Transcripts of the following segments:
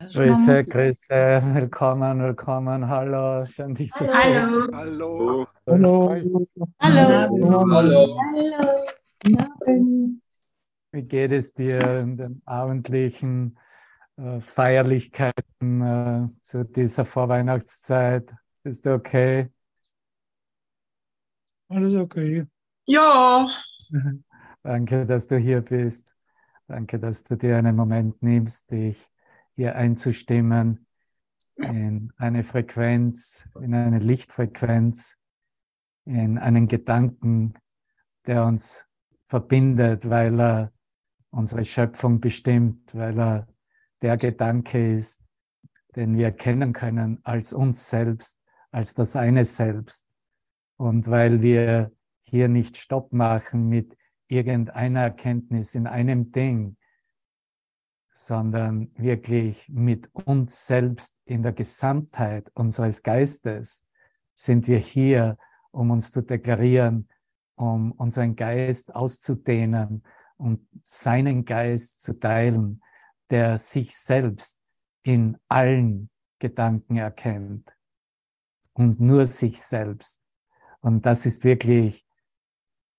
Grüße, Grüße, willkommen, willkommen, hallo, schön dich zu sehen. Hallo. Hallo. Hallo. Hallo. Wie geht es dir in den abendlichen äh, Feierlichkeiten äh, zu dieser Vorweihnachtszeit? Bist du okay? Alles okay. Ja, Danke, dass du hier bist. Danke, dass du dir einen Moment nimmst, dich hier einzustimmen in eine Frequenz, in eine Lichtfrequenz, in einen Gedanken, der uns verbindet, weil er unsere Schöpfung bestimmt, weil er der Gedanke ist, den wir erkennen können als uns selbst, als das eine Selbst. Und weil wir hier nicht Stopp machen mit irgendeiner Erkenntnis in einem Ding, sondern wirklich mit uns selbst in der Gesamtheit unseres Geistes sind wir hier, um uns zu deklarieren, um unseren Geist auszudehnen und seinen Geist zu teilen, der sich selbst in allen Gedanken erkennt und nur sich selbst. Und das ist wirklich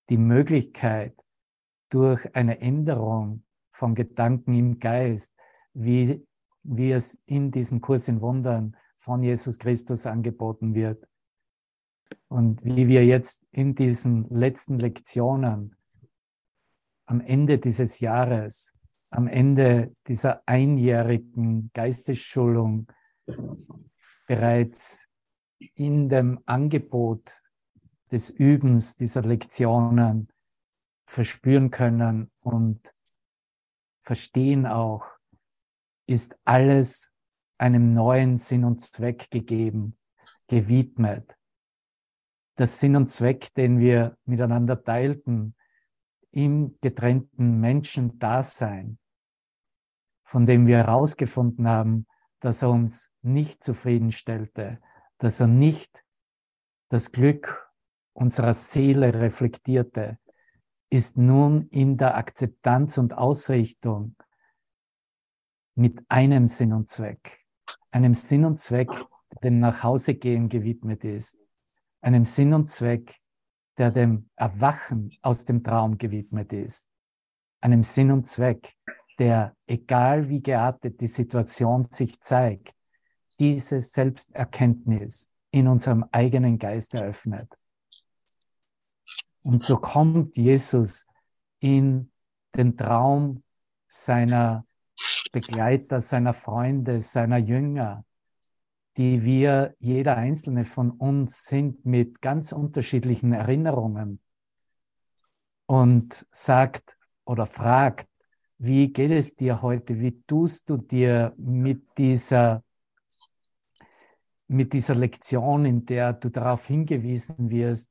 die Möglichkeit, durch eine Änderung von Gedanken im Geist, wie, wie es in diesem Kurs in Wundern von Jesus Christus angeboten wird. Und wie wir jetzt in diesen letzten Lektionen am Ende dieses Jahres, am Ende dieser einjährigen Geistesschulung bereits in dem Angebot des Übens dieser Lektionen verspüren können und verstehen auch, ist alles einem neuen Sinn und Zweck gegeben, gewidmet. Das Sinn und Zweck, den wir miteinander teilten, im getrennten Menschen-Dasein, von dem wir herausgefunden haben, dass er uns nicht zufriedenstellte, dass er nicht das Glück unserer Seele reflektierte, ist nun in der Akzeptanz und Ausrichtung mit einem Sinn und Zweck, einem Sinn und Zweck, der dem Nachhausegehen gewidmet ist, einem Sinn und Zweck, der dem Erwachen aus dem Traum gewidmet ist, einem Sinn und Zweck, der, egal wie geartet die Situation sich zeigt, diese Selbsterkenntnis in unserem eigenen Geist eröffnet. Und so kommt Jesus in den Traum seiner Begleiter, seiner Freunde, seiner Jünger, die wir, jeder einzelne von uns, sind mit ganz unterschiedlichen Erinnerungen und sagt oder fragt, wie geht es dir heute? Wie tust du dir mit dieser, mit dieser Lektion, in der du darauf hingewiesen wirst,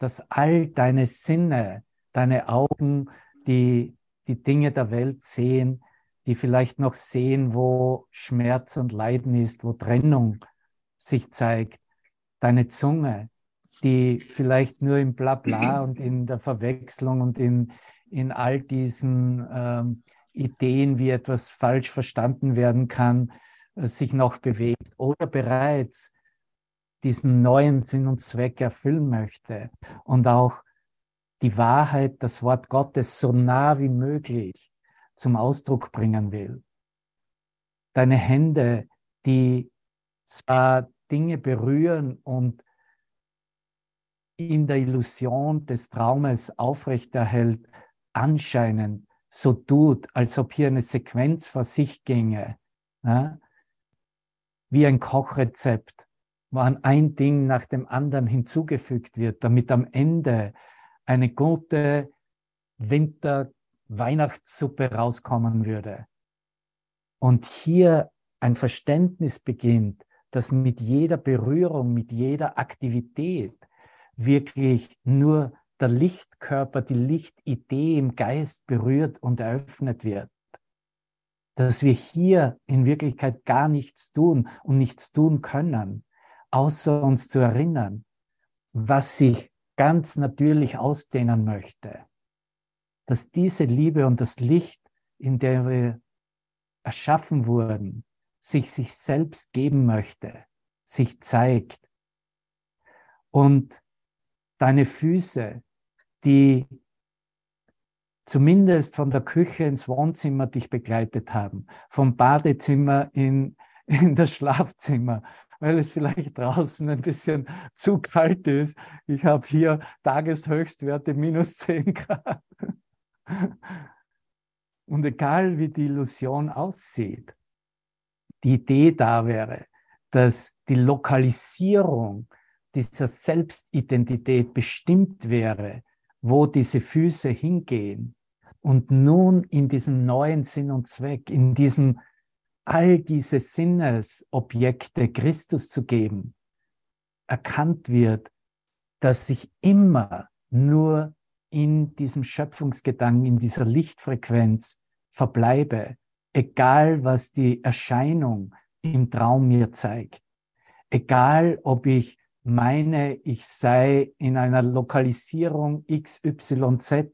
dass all deine Sinne, deine Augen, die die Dinge der Welt sehen, die vielleicht noch sehen, wo Schmerz und Leiden ist, wo Trennung sich zeigt, deine Zunge, die vielleicht nur im Blabla und in der Verwechslung und in, in all diesen ähm, Ideen, wie etwas falsch verstanden werden kann, äh, sich noch bewegt oder bereits diesen neuen Sinn und Zweck erfüllen möchte und auch die Wahrheit, das Wort Gottes so nah wie möglich zum Ausdruck bringen will. Deine Hände, die zwar Dinge berühren und in der Illusion des Traumes aufrechterhält, anscheinend so tut, als ob hier eine Sequenz vor sich ginge, ja? wie ein Kochrezept, wo ein Ding nach dem anderen hinzugefügt wird, damit am Ende eine gute Winter-Weihnachtssuppe rauskommen würde. Und hier ein Verständnis beginnt, dass mit jeder Berührung, mit jeder Aktivität wirklich nur der Lichtkörper, die Lichtidee im Geist berührt und eröffnet wird. Dass wir hier in Wirklichkeit gar nichts tun und nichts tun können, außer uns zu erinnern, was sich ganz natürlich ausdehnen möchte. dass diese Liebe und das Licht, in der wir erschaffen wurden, sich sich selbst geben möchte, sich zeigt. Und deine Füße, die zumindest von der Küche ins Wohnzimmer dich begleitet haben, vom Badezimmer in, in das Schlafzimmer, weil es vielleicht draußen ein bisschen zu kalt ist. Ich habe hier Tageshöchstwerte minus 10 Grad. Und egal wie die Illusion aussieht, die Idee da wäre, dass die Lokalisierung dieser Selbstidentität bestimmt wäre, wo diese Füße hingehen und nun in diesem neuen Sinn und Zweck, in diesem all diese Sinnesobjekte Christus zu geben, erkannt wird, dass ich immer nur in diesem Schöpfungsgedanken, in dieser Lichtfrequenz verbleibe, egal was die Erscheinung im Traum mir zeigt. Egal, ob ich meine, ich sei in einer Lokalisierung XYZ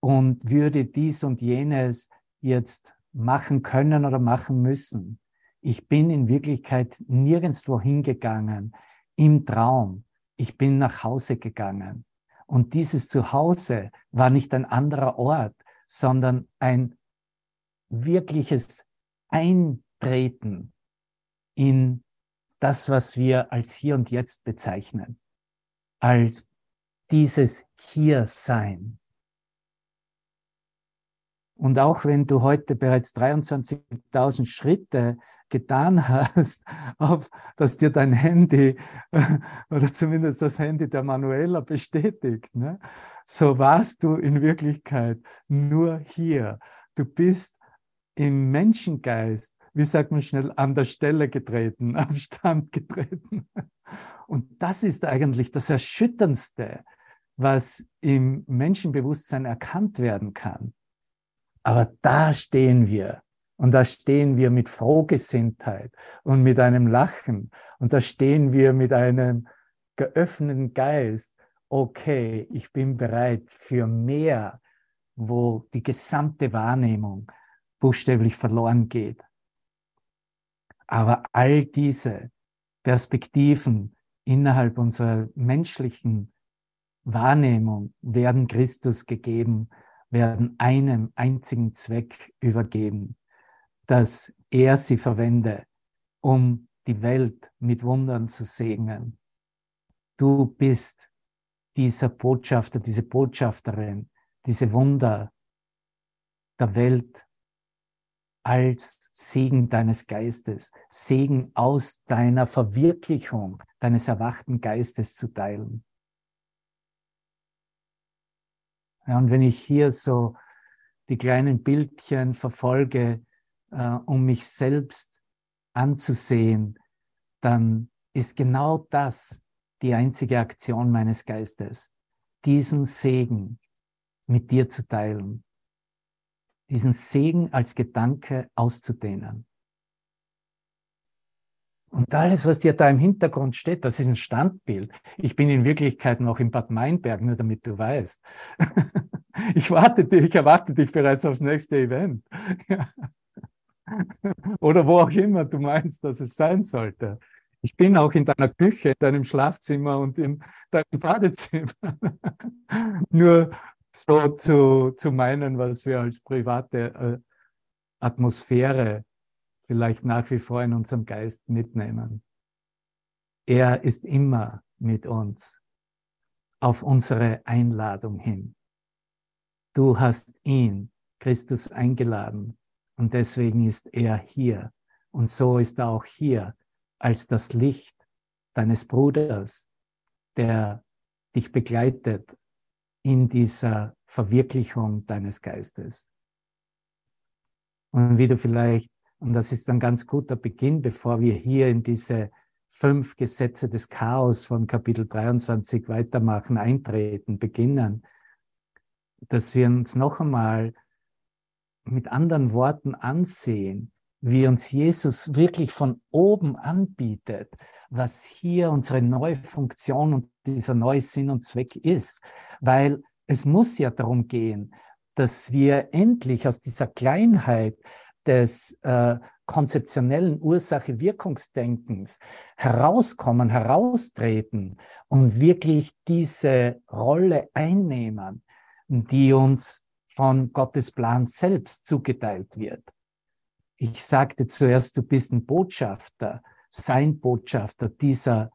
und würde dies und jenes jetzt machen können oder machen müssen. Ich bin in Wirklichkeit nirgendwo hingegangen im Traum. Ich bin nach Hause gegangen. Und dieses Zuhause war nicht ein anderer Ort, sondern ein wirkliches Eintreten in das, was wir als hier und jetzt bezeichnen, als dieses Hiersein. Und auch wenn du heute bereits 23.000 Schritte getan hast, auf, dass dir dein Handy oder zumindest das Handy der Manuela bestätigt, ne? so warst du in Wirklichkeit nur hier. Du bist im Menschengeist, wie sagt man schnell, an der Stelle getreten, am Stand getreten. Und das ist eigentlich das Erschütterndste, was im Menschenbewusstsein erkannt werden kann. Aber da stehen wir und da stehen wir mit Frohgesinntheit und mit einem Lachen. Und da stehen wir mit einem geöffneten Geist. Okay, ich bin bereit für mehr, wo die gesamte Wahrnehmung buchstäblich verloren geht. Aber all diese Perspektiven innerhalb unserer menschlichen Wahrnehmung werden Christus gegeben, werden einem einzigen Zweck übergeben dass er sie verwende, um die Welt mit Wundern zu segnen. Du bist dieser Botschafter, diese Botschafterin, diese Wunder der Welt als Segen deines Geistes, Segen aus deiner Verwirklichung deines erwachten Geistes zu teilen. Ja, und wenn ich hier so die kleinen Bildchen verfolge, äh, um mich selbst anzusehen, dann ist genau das die einzige Aktion meines Geistes, diesen Segen mit dir zu teilen, diesen Segen als Gedanke auszudehnen. Und alles, was dir da im Hintergrund steht, das ist ein Standbild. Ich bin in Wirklichkeit noch in Bad Meinberg, nur damit du weißt. ich warte dich, ich erwarte dich bereits aufs nächste Event. Oder wo auch immer du meinst, dass es sein sollte. Ich bin auch in deiner Küche, in deinem Schlafzimmer und in deinem Badezimmer. Nur so zu, zu meinen, was wir als private äh, Atmosphäre vielleicht nach wie vor in unserem Geist mitnehmen. Er ist immer mit uns auf unsere Einladung hin. Du hast ihn, Christus, eingeladen und deswegen ist er hier. Und so ist er auch hier als das Licht deines Bruders, der dich begleitet in dieser Verwirklichung deines Geistes. Und wie du vielleicht, und das ist ein ganz guter Beginn, bevor wir hier in diese fünf Gesetze des Chaos von Kapitel 23 weitermachen, eintreten, beginnen, dass wir uns noch einmal mit anderen Worten ansehen, wie uns Jesus wirklich von oben anbietet, was hier unsere neue Funktion und dieser neue Sinn und Zweck ist. Weil es muss ja darum gehen, dass wir endlich aus dieser Kleinheit des äh, konzeptionellen Ursache-Wirkungsdenkens herauskommen, heraustreten und wirklich diese Rolle einnehmen, die uns von Gottes Plan selbst zugeteilt wird. Ich sagte zuerst, du bist ein Botschafter, sein Botschafter dieser,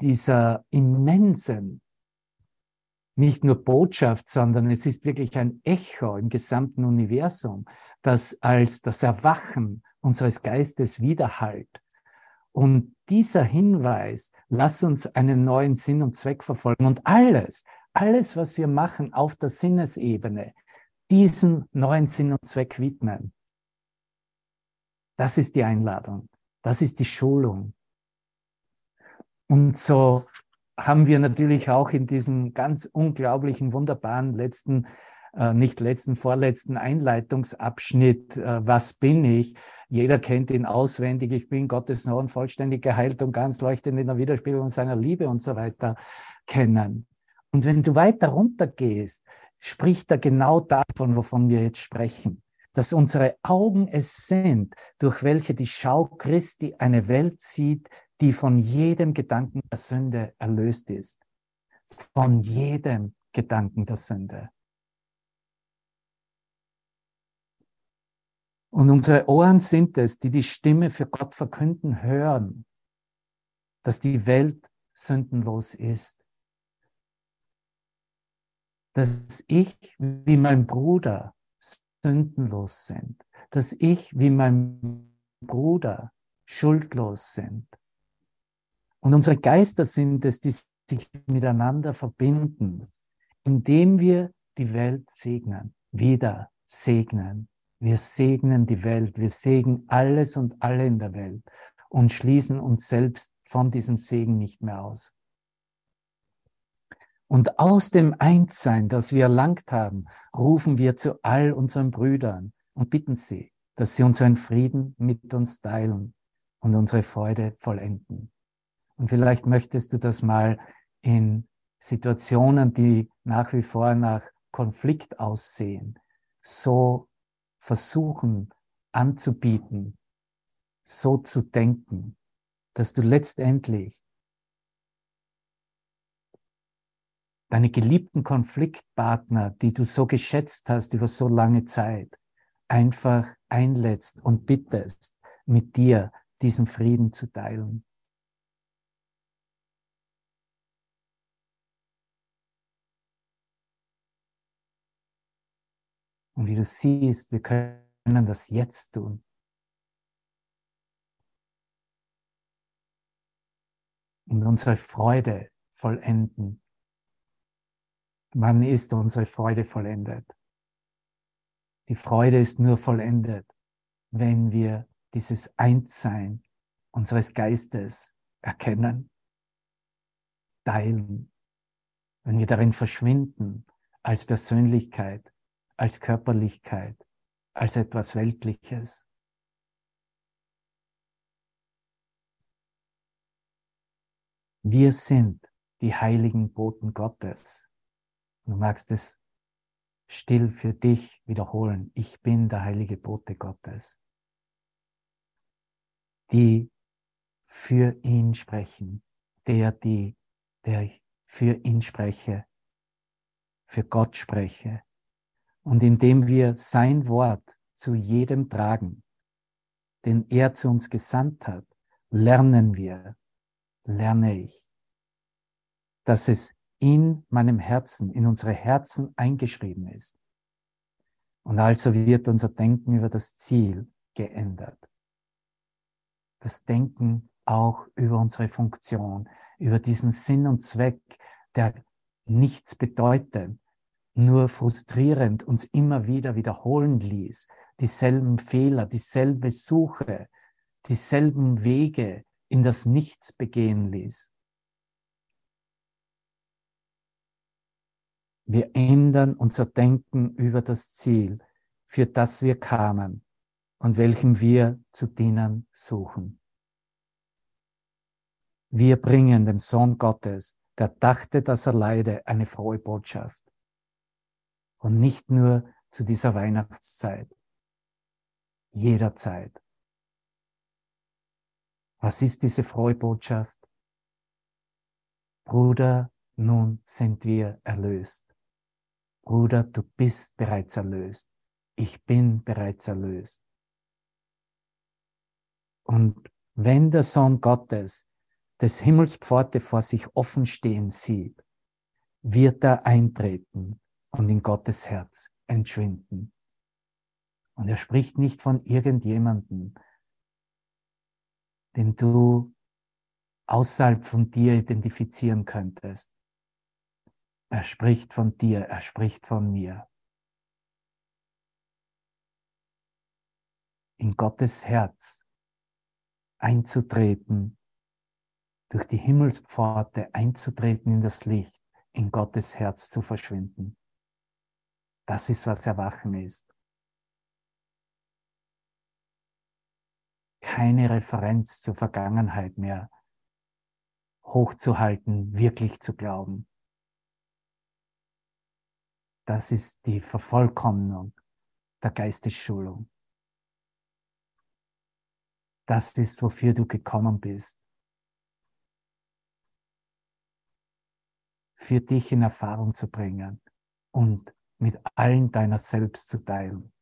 dieser immensen nicht nur Botschaft, sondern es ist wirklich ein Echo im gesamten Universum, das als das Erwachen unseres Geistes widerhallt. Und dieser Hinweis, lass uns einen neuen Sinn und Zweck verfolgen und alles, alles, was wir machen auf der Sinnesebene, diesen neuen Sinn und Zweck widmen. Das ist die Einladung. Das ist die Schulung. Und so haben wir natürlich auch in diesem ganz unglaublichen, wunderbaren letzten, äh, nicht letzten, vorletzten Einleitungsabschnitt, äh, was bin ich? Jeder kennt ihn auswendig. Ich bin Gottes Sohn, vollständig geheilt und ganz leuchtend in der Widerspiegelung seiner Liebe und so weiter kennen. Und wenn du weiter runter gehst, spricht er genau davon, wovon wir jetzt sprechen. Dass unsere Augen es sind, durch welche die Schau Christi eine Welt sieht, die von jedem Gedanken der Sünde erlöst ist. Von jedem Gedanken der Sünde. Und unsere Ohren sind es, die die Stimme für Gott verkünden hören, dass die Welt sündenlos ist. Dass ich wie mein Bruder sündenlos sind. Dass ich wie mein Bruder schuldlos sind. Und unsere Geister sind es, die sich miteinander verbinden, indem wir die Welt segnen, wieder segnen. Wir segnen die Welt, wir segnen alles und alle in der Welt und schließen uns selbst von diesem Segen nicht mehr aus. Und aus dem Einssein, das wir erlangt haben, rufen wir zu all unseren Brüdern und bitten sie, dass sie unseren Frieden mit uns teilen und unsere Freude vollenden. Und vielleicht möchtest du das mal in Situationen, die nach wie vor nach Konflikt aussehen, so versuchen anzubieten, so zu denken, dass du letztendlich deine geliebten Konfliktpartner, die du so geschätzt hast über so lange Zeit, einfach einlädst und bittest, mit dir diesen Frieden zu teilen. Und wie du siehst, wir können das jetzt tun. Und unsere Freude vollenden. Wann ist unsere Freude vollendet? Die Freude ist nur vollendet, wenn wir dieses Einssein unseres Geistes erkennen, teilen, wenn wir darin verschwinden als Persönlichkeit, als Körperlichkeit, als etwas Weltliches. Wir sind die heiligen Boten Gottes. Du magst es still für dich wiederholen. Ich bin der heilige Bote Gottes. Die für ihn sprechen. Der, die, der ich für ihn spreche. Für Gott spreche und indem wir sein Wort zu jedem tragen, den er zu uns gesandt hat, lernen wir, lerne ich, dass es in meinem Herzen, in unsere Herzen eingeschrieben ist. Und also wird unser Denken über das Ziel geändert. Das Denken auch über unsere Funktion, über diesen Sinn und Zweck, der nichts bedeutet, nur frustrierend uns immer wieder wiederholen ließ, dieselben Fehler, dieselbe Suche, dieselben Wege in das Nichts begehen ließ. Wir ändern unser Denken über das Ziel, für das wir kamen und welchem wir zu dienen suchen. Wir bringen dem Sohn Gottes, der dachte, dass er leide, eine frohe Botschaft. Und nicht nur zu dieser Weihnachtszeit. Jederzeit. Was ist diese frohe Botschaft? Bruder, nun sind wir erlöst. Bruder, du bist bereits erlöst. Ich bin bereits erlöst. Und wenn der Sohn Gottes des Himmels Pforte vor sich offen stehen sieht, wird er eintreten und in Gottes Herz entschwinden. Und er spricht nicht von irgendjemanden, den du außerhalb von dir identifizieren könntest. Er spricht von dir, er spricht von mir. In Gottes Herz einzutreten, durch die Himmelspforte einzutreten in das Licht, in Gottes Herz zu verschwinden. Das ist, was Erwachen ist. Keine Referenz zur Vergangenheit mehr hochzuhalten, wirklich zu glauben. Das ist die Vervollkommnung der Geistesschulung. Das ist, wofür du gekommen bist. Für dich in Erfahrung zu bringen und mit allen deiner selbst zu teilen.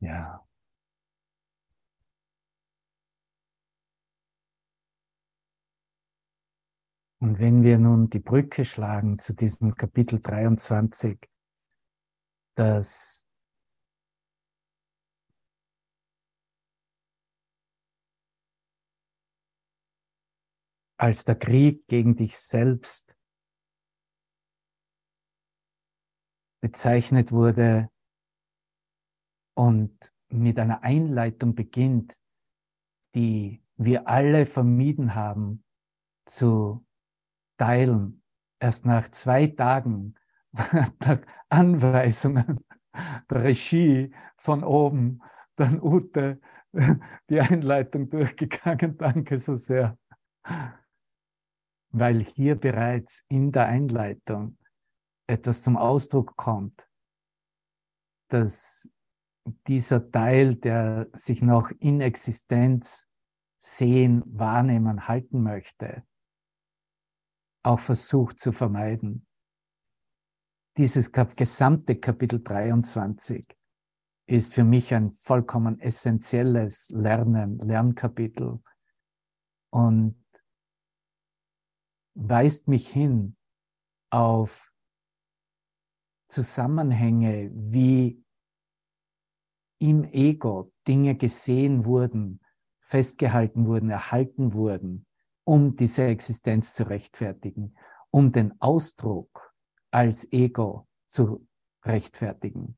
Ja. Und wenn wir nun die Brücke schlagen zu diesem Kapitel 23, das als der Krieg gegen dich selbst bezeichnet wurde und mit einer Einleitung beginnt, die wir alle vermieden haben zu teilen. Erst nach zwei Tagen nach Anweisungen der Regie von oben, dann Ute die Einleitung durchgegangen. Danke so sehr. Weil hier bereits in der Einleitung etwas zum Ausdruck kommt, dass dieser Teil, der sich noch in Existenz sehen, wahrnehmen, halten möchte, auch versucht zu vermeiden. Dieses gesamte Kapitel 23 ist für mich ein vollkommen essentielles Lernen, Lernkapitel und weist mich hin auf Zusammenhänge, wie im Ego Dinge gesehen wurden, festgehalten wurden, erhalten wurden, um diese Existenz zu rechtfertigen, um den Ausdruck als Ego zu rechtfertigen.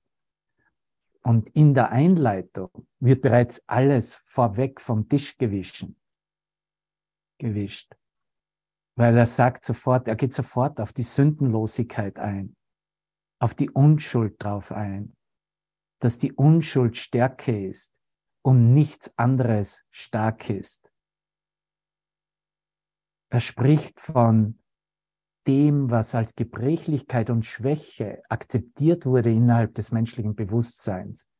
Und in der Einleitung wird bereits alles vorweg vom Tisch gewischen, gewischt. Weil er sagt sofort, er geht sofort auf die Sündenlosigkeit ein, auf die Unschuld drauf ein, dass die Unschuld Stärke ist und nichts anderes stark ist. Er spricht von dem, was als Gebrechlichkeit und Schwäche akzeptiert wurde innerhalb des menschlichen Bewusstseins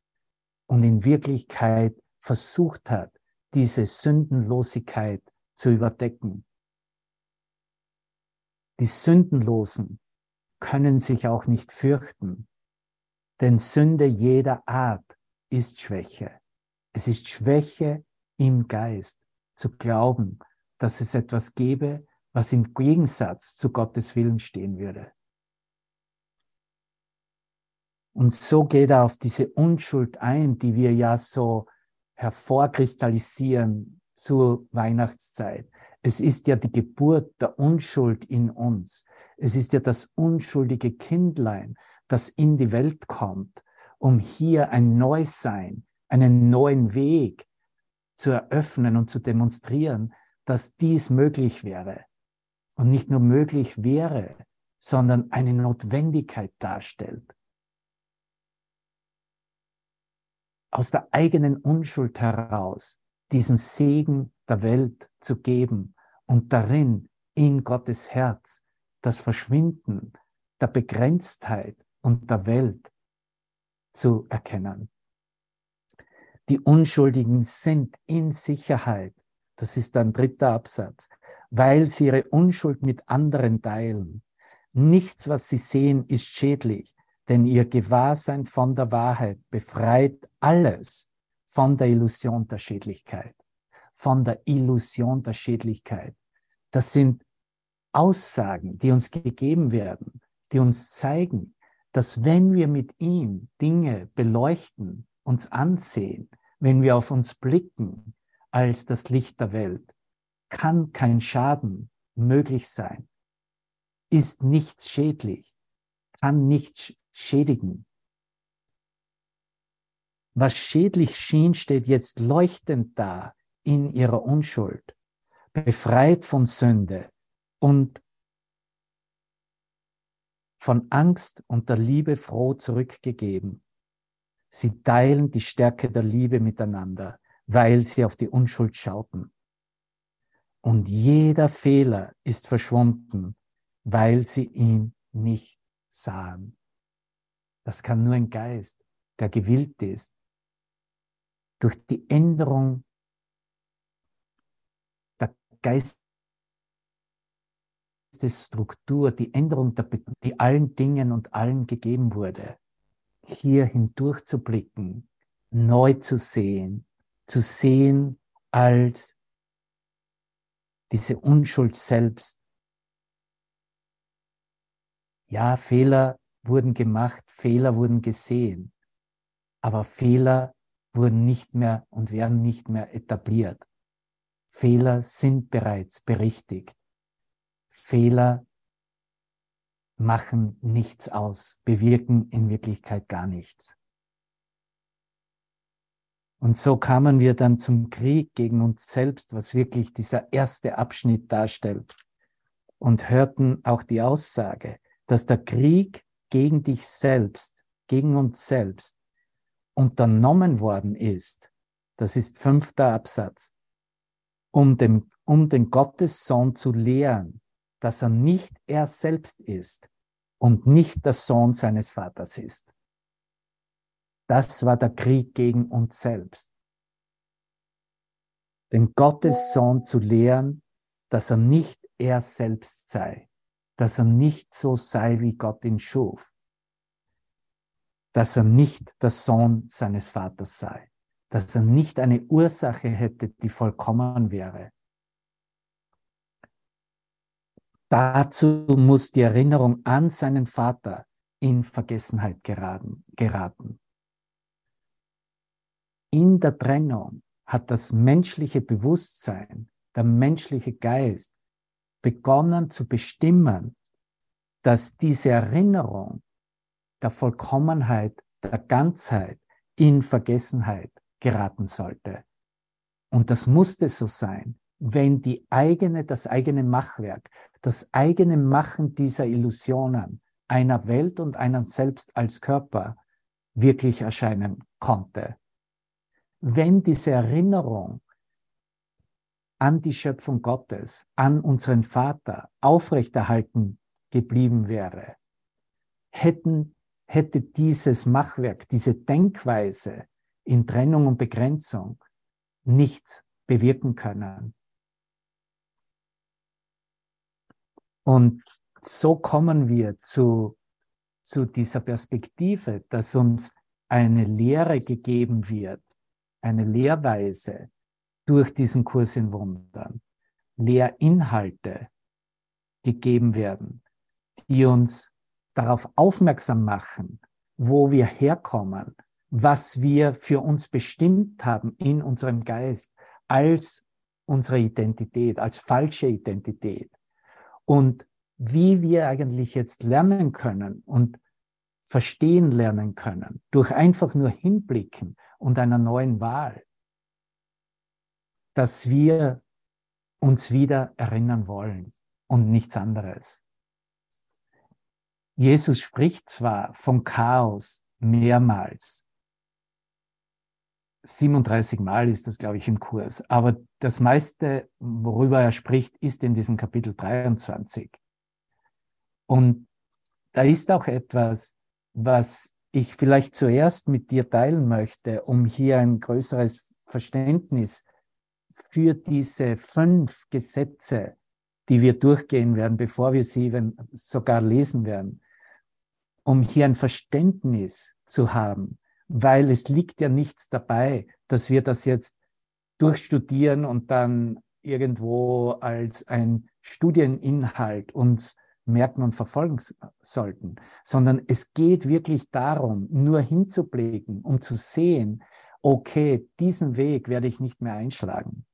und in Wirklichkeit versucht hat, diese Sündenlosigkeit zu überdecken. Die Sündenlosen können sich auch nicht fürchten, denn Sünde jeder Art ist Schwäche. Es ist Schwäche im Geist zu glauben, dass es etwas gäbe, was im Gegensatz zu Gottes Willen stehen würde. Und so geht er auf diese Unschuld ein, die wir ja so hervorkristallisieren zur Weihnachtszeit. Es ist ja die Geburt der Unschuld in uns. Es ist ja das unschuldige Kindlein, das in die Welt kommt, um hier ein Neusein, einen neuen Weg zu eröffnen und zu demonstrieren, dass dies möglich wäre. Und nicht nur möglich wäre, sondern eine Notwendigkeit darstellt. Aus der eigenen Unschuld heraus diesen Segen der Welt zu geben und darin in Gottes Herz das Verschwinden der Begrenztheit und der Welt zu erkennen. Die Unschuldigen sind in Sicherheit, das ist ein dritter Absatz, weil sie ihre Unschuld mit anderen teilen. Nichts, was sie sehen, ist schädlich, denn ihr Gewahrsein von der Wahrheit befreit alles von der Illusion der Schädlichkeit. Von der Illusion der Schädlichkeit. Das sind Aussagen, die uns gegeben werden, die uns zeigen, dass wenn wir mit ihm Dinge beleuchten, uns ansehen, wenn wir auf uns blicken als das Licht der Welt, kann kein Schaden möglich sein, ist nichts schädlich, kann nichts schädigen. Was schädlich schien, steht jetzt leuchtend da in ihrer Unschuld, befreit von Sünde und von Angst und der Liebe froh zurückgegeben. Sie teilen die Stärke der Liebe miteinander, weil sie auf die Unschuld schauten. Und jeder Fehler ist verschwunden, weil sie ihn nicht sahen. Das kann nur ein Geist, der gewillt ist, durch die Änderung der Geistesstruktur, die Änderung, der, die allen Dingen und allen gegeben wurde, hier hindurch zu blicken, neu zu sehen, zu sehen als diese Unschuld selbst. Ja, Fehler wurden gemacht, Fehler wurden gesehen, aber Fehler wurden nicht mehr und werden nicht mehr etabliert. Fehler sind bereits berichtigt. Fehler machen nichts aus, bewirken in Wirklichkeit gar nichts. Und so kamen wir dann zum Krieg gegen uns selbst, was wirklich dieser erste Abschnitt darstellt. Und hörten auch die Aussage, dass der Krieg gegen dich selbst, gegen uns selbst unternommen worden ist, das ist fünfter Absatz, um, dem, um den Gottessohn zu lehren, dass er nicht er selbst ist und nicht der Sohn seines Vaters ist. Das war der Krieg gegen uns selbst. Den Gottessohn zu lehren, dass er nicht er selbst sei, dass er nicht so sei, wie Gott ihn schuf, dass er nicht der Sohn seines Vaters sei, dass er nicht eine Ursache hätte, die vollkommen wäre. Dazu muss die Erinnerung an seinen Vater in Vergessenheit geraten. geraten. In der Trennung hat das menschliche Bewusstsein, der menschliche Geist begonnen zu bestimmen, dass diese Erinnerung der Vollkommenheit, der Ganzheit in Vergessenheit geraten sollte. Und das musste so sein, wenn die eigene, das eigene Machwerk, das eigene Machen dieser Illusionen einer Welt und einen selbst als Körper wirklich erscheinen konnte. Wenn diese Erinnerung an die Schöpfung Gottes, an unseren Vater aufrechterhalten geblieben wäre, hätten hätte dieses Machwerk, diese Denkweise in Trennung und Begrenzung nichts bewirken können. Und so kommen wir zu, zu dieser Perspektive, dass uns eine Lehre gegeben wird, eine Lehrweise durch diesen Kurs in Wundern, Lehrinhalte gegeben werden, die uns darauf aufmerksam machen, wo wir herkommen, was wir für uns bestimmt haben in unserem Geist als unsere Identität, als falsche Identität. Und wie wir eigentlich jetzt lernen können und verstehen lernen können, durch einfach nur hinblicken und einer neuen Wahl, dass wir uns wieder erinnern wollen und nichts anderes. Jesus spricht zwar vom Chaos mehrmals, 37 Mal ist das, glaube ich, im Kurs. Aber das meiste, worüber er spricht, ist in diesem Kapitel 23. Und da ist auch etwas, was ich vielleicht zuerst mit dir teilen möchte, um hier ein größeres Verständnis für diese fünf Gesetze, die wir durchgehen werden, bevor wir sie sogar lesen werden, um hier ein Verständnis zu haben, weil es liegt ja nichts dabei, dass wir das jetzt durchstudieren und dann irgendwo als ein Studieninhalt uns merken und verfolgen sollten, sondern es geht wirklich darum, nur hinzublicken, um zu sehen, okay, diesen Weg werde ich nicht mehr einschlagen.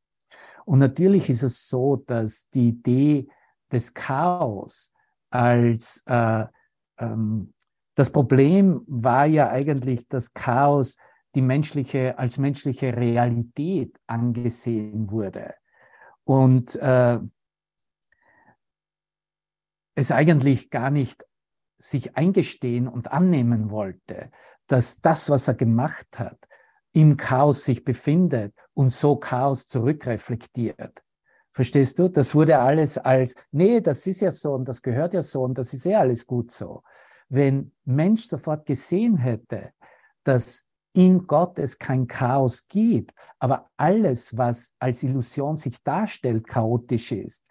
Und natürlich ist es so, dass die Idee des Chaos als äh, ähm, das Problem war ja eigentlich, dass Chaos die menschliche als menschliche Realität angesehen wurde und äh, es eigentlich gar nicht sich eingestehen und annehmen wollte, dass das, was er gemacht hat, im Chaos sich befindet und so Chaos zurückreflektiert. Verstehst du? Das wurde alles als, nee, das ist ja so und das gehört ja so und das ist eh alles gut so. Wenn Mensch sofort gesehen hätte, dass in Gott es kein Chaos gibt, aber alles, was als Illusion sich darstellt, chaotisch ist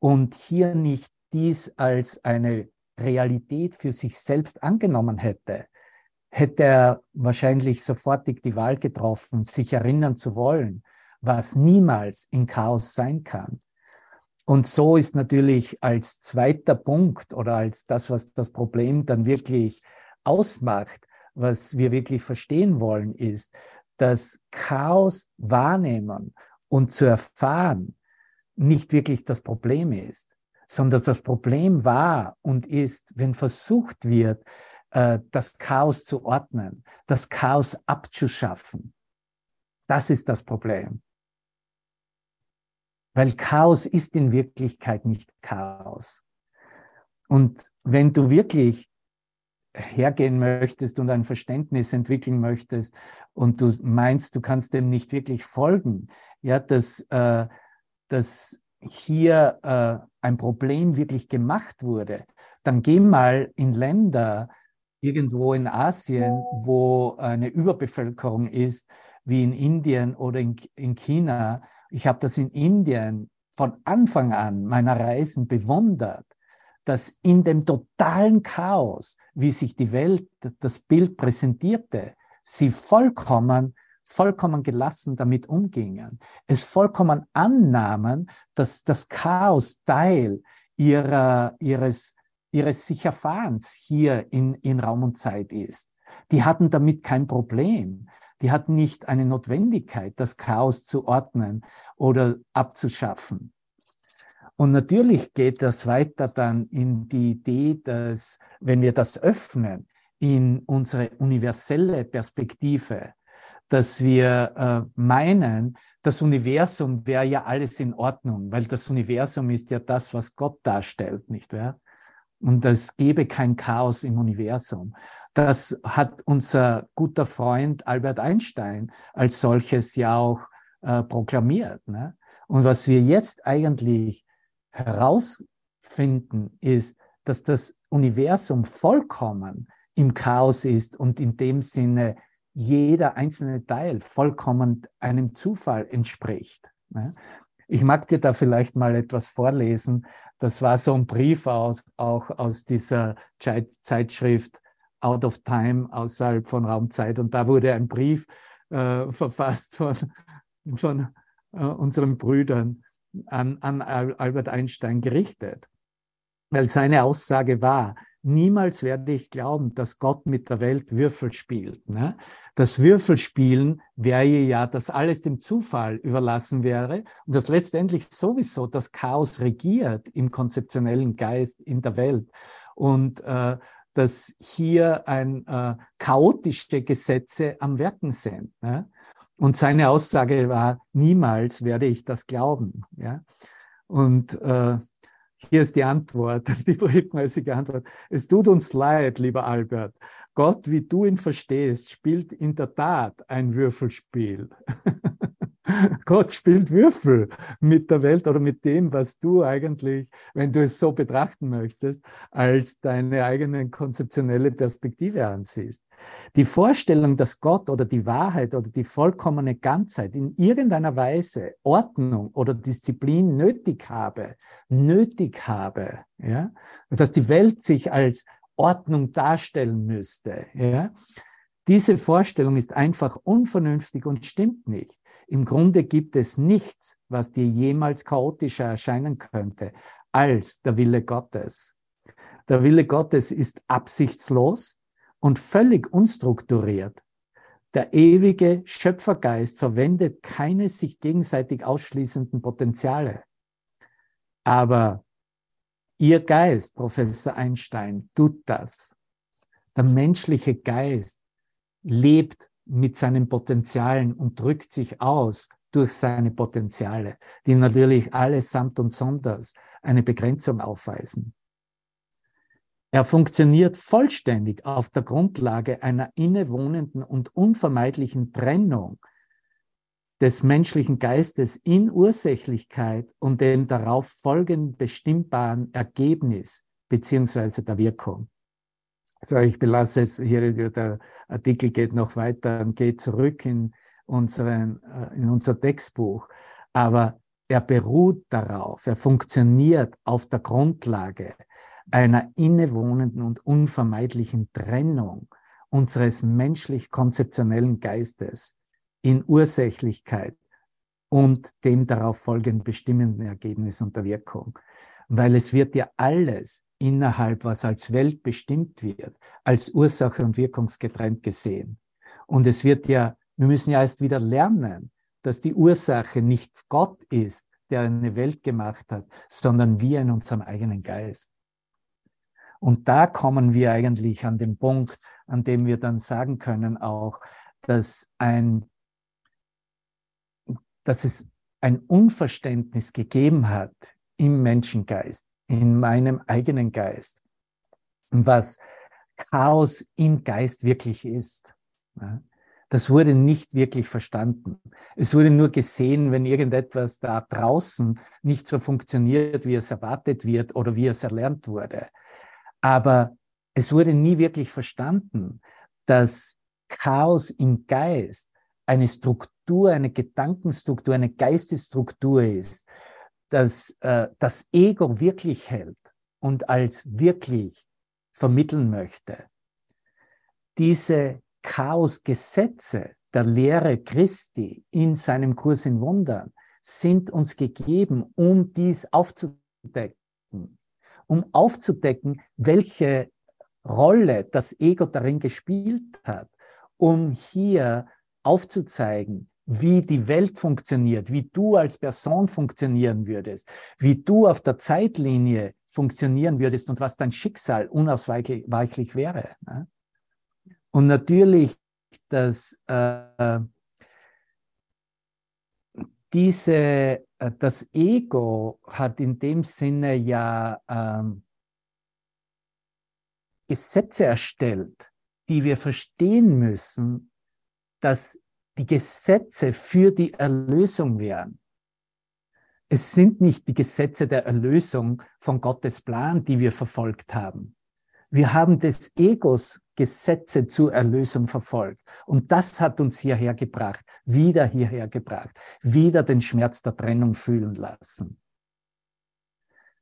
und hier nicht dies als eine Realität für sich selbst angenommen hätte, hätte er wahrscheinlich sofortig die Wahl getroffen, sich erinnern zu wollen, was niemals in Chaos sein kann. Und so ist natürlich als zweiter Punkt oder als das, was das Problem dann wirklich ausmacht, was wir wirklich verstehen wollen, ist, dass Chaos wahrnehmen und zu erfahren nicht wirklich das Problem ist, sondern das Problem war und ist, wenn versucht wird, äh, das Chaos zu ordnen, das Chaos abzuschaffen. Das ist das Problem. Weil Chaos ist in Wirklichkeit nicht Chaos. Und wenn du wirklich hergehen möchtest und ein Verständnis entwickeln möchtest und du meinst, du kannst dem nicht wirklich folgen, ja, dass, äh, dass hier äh, ein Problem wirklich gemacht wurde, dann geh mal in Länder irgendwo in Asien, wo eine Überbevölkerung ist, wie in Indien oder in, in China. Ich habe das in Indien von Anfang an meiner Reisen bewundert, dass in dem totalen Chaos, wie sich die Welt das Bild präsentierte, sie vollkommen vollkommen gelassen damit umgingen, es vollkommen annahmen, dass das Chaos Teil ihrer, ihres, ihres Sicherfahrens hier in, in Raum und Zeit ist. Die hatten damit kein Problem. Die hatten nicht eine Notwendigkeit, das Chaos zu ordnen oder abzuschaffen. Und natürlich geht das weiter dann in die Idee, dass wenn wir das öffnen in unsere universelle Perspektive, dass wir äh, meinen, das Universum wäre ja alles in Ordnung, weil das Universum ist ja das, was Gott darstellt, nicht wahr? Und es gäbe kein Chaos im Universum. Das hat unser guter Freund Albert Einstein als solches ja auch äh, proklamiert. Ne? Und was wir jetzt eigentlich herausfinden, ist, dass das Universum vollkommen im Chaos ist und in dem Sinne jeder einzelne Teil vollkommen einem Zufall entspricht. Ne? Ich mag dir da vielleicht mal etwas vorlesen. Das war so ein Brief aus, auch aus dieser Zeitschrift Out of Time, außerhalb von Raumzeit. Und da wurde ein Brief äh, verfasst von, von äh, unseren Brüdern an, an Albert Einstein gerichtet. Weil seine Aussage war, niemals werde ich glauben, dass Gott mit der Welt Würfel spielt. Ne? Das Würfelspielen wäre ja, dass alles dem Zufall überlassen wäre und dass letztendlich sowieso das Chaos regiert im konzeptionellen Geist in der Welt. Und äh, dass hier ein äh, chaotische Gesetze am Werken sind. Ne? Und seine Aussage war, niemals werde ich das glauben. Ja? Und äh, Hier ist die Antwort, die briefmäßige Antwort. Es tut uns leid, lieber Albert. Gott, wie du ihn verstehst, spielt in der Tat ein Würfelspiel. Gott spielt Würfel mit der Welt oder mit dem, was du eigentlich, wenn du es so betrachten möchtest, als deine eigene konzeptionelle Perspektive ansiehst. Die Vorstellung, dass Gott oder die Wahrheit oder die vollkommene Ganzheit in irgendeiner Weise Ordnung oder Disziplin nötig habe, nötig habe, ja, dass die Welt sich als Ordnung darstellen müsste, ja, diese Vorstellung ist einfach unvernünftig und stimmt nicht. Im Grunde gibt es nichts, was dir jemals chaotischer erscheinen könnte als der Wille Gottes. Der Wille Gottes ist absichtslos und völlig unstrukturiert. Der ewige Schöpfergeist verwendet keine sich gegenseitig ausschließenden Potenziale. Aber Ihr Geist, Professor Einstein, tut das. Der menschliche Geist lebt mit seinen Potenzialen und drückt sich aus durch seine Potenziale, die natürlich allesamt und sonders eine Begrenzung aufweisen. Er funktioniert vollständig auf der Grundlage einer innewohnenden und unvermeidlichen Trennung des menschlichen Geistes in Ursächlichkeit und dem darauf folgenden bestimmbaren Ergebnis beziehungsweise der Wirkung. So, ich belasse es hier, der Artikel geht noch weiter und geht zurück in, unseren, äh, in unser Textbuch. Aber er beruht darauf, er funktioniert auf der Grundlage einer innewohnenden und unvermeidlichen Trennung unseres menschlich-konzeptionellen Geistes in Ursächlichkeit und dem darauf folgenden bestimmenden Ergebnis und der Wirkung. Weil es wird ja alles innerhalb, was als Welt bestimmt wird, als Ursache und Wirkungsgetrennt gesehen. Und es wird ja, wir müssen ja erst wieder lernen, dass die Ursache nicht Gott ist, der eine Welt gemacht hat, sondern wir in unserem eigenen Geist. Und da kommen wir eigentlich an den Punkt, an dem wir dann sagen können auch, dass ein, dass es ein Unverständnis gegeben hat im Menschengeist, in meinem eigenen Geist, was Chaos im Geist wirklich ist. Das wurde nicht wirklich verstanden. Es wurde nur gesehen, wenn irgendetwas da draußen nicht so funktioniert, wie es erwartet wird oder wie es erlernt wurde. Aber es wurde nie wirklich verstanden, dass Chaos im Geist eine Struktur, eine Gedankenstruktur, eine Geistesstruktur ist, dass äh, das Ego wirklich hält und als wirklich vermitteln möchte. Diese Chaosgesetze der Lehre Christi in seinem Kurs in Wundern sind uns gegeben, um dies aufzudecken, um aufzudecken, welche Rolle das Ego darin gespielt hat, um hier aufzuzeigen, wie die Welt funktioniert, wie du als Person funktionieren würdest, wie du auf der Zeitlinie funktionieren würdest und was dein Schicksal unausweichlich wäre. Ne? Und natürlich, dass äh, diese, äh, das Ego hat in dem Sinne ja ähm, Gesetze erstellt, die wir verstehen müssen, dass die Gesetze für die Erlösung wären. Es sind nicht die Gesetze der Erlösung von Gottes Plan, die wir verfolgt haben. Wir haben des Egos Gesetze zur Erlösung verfolgt. Und das hat uns hierher gebracht, wieder hierher gebracht, wieder den Schmerz der Trennung fühlen lassen.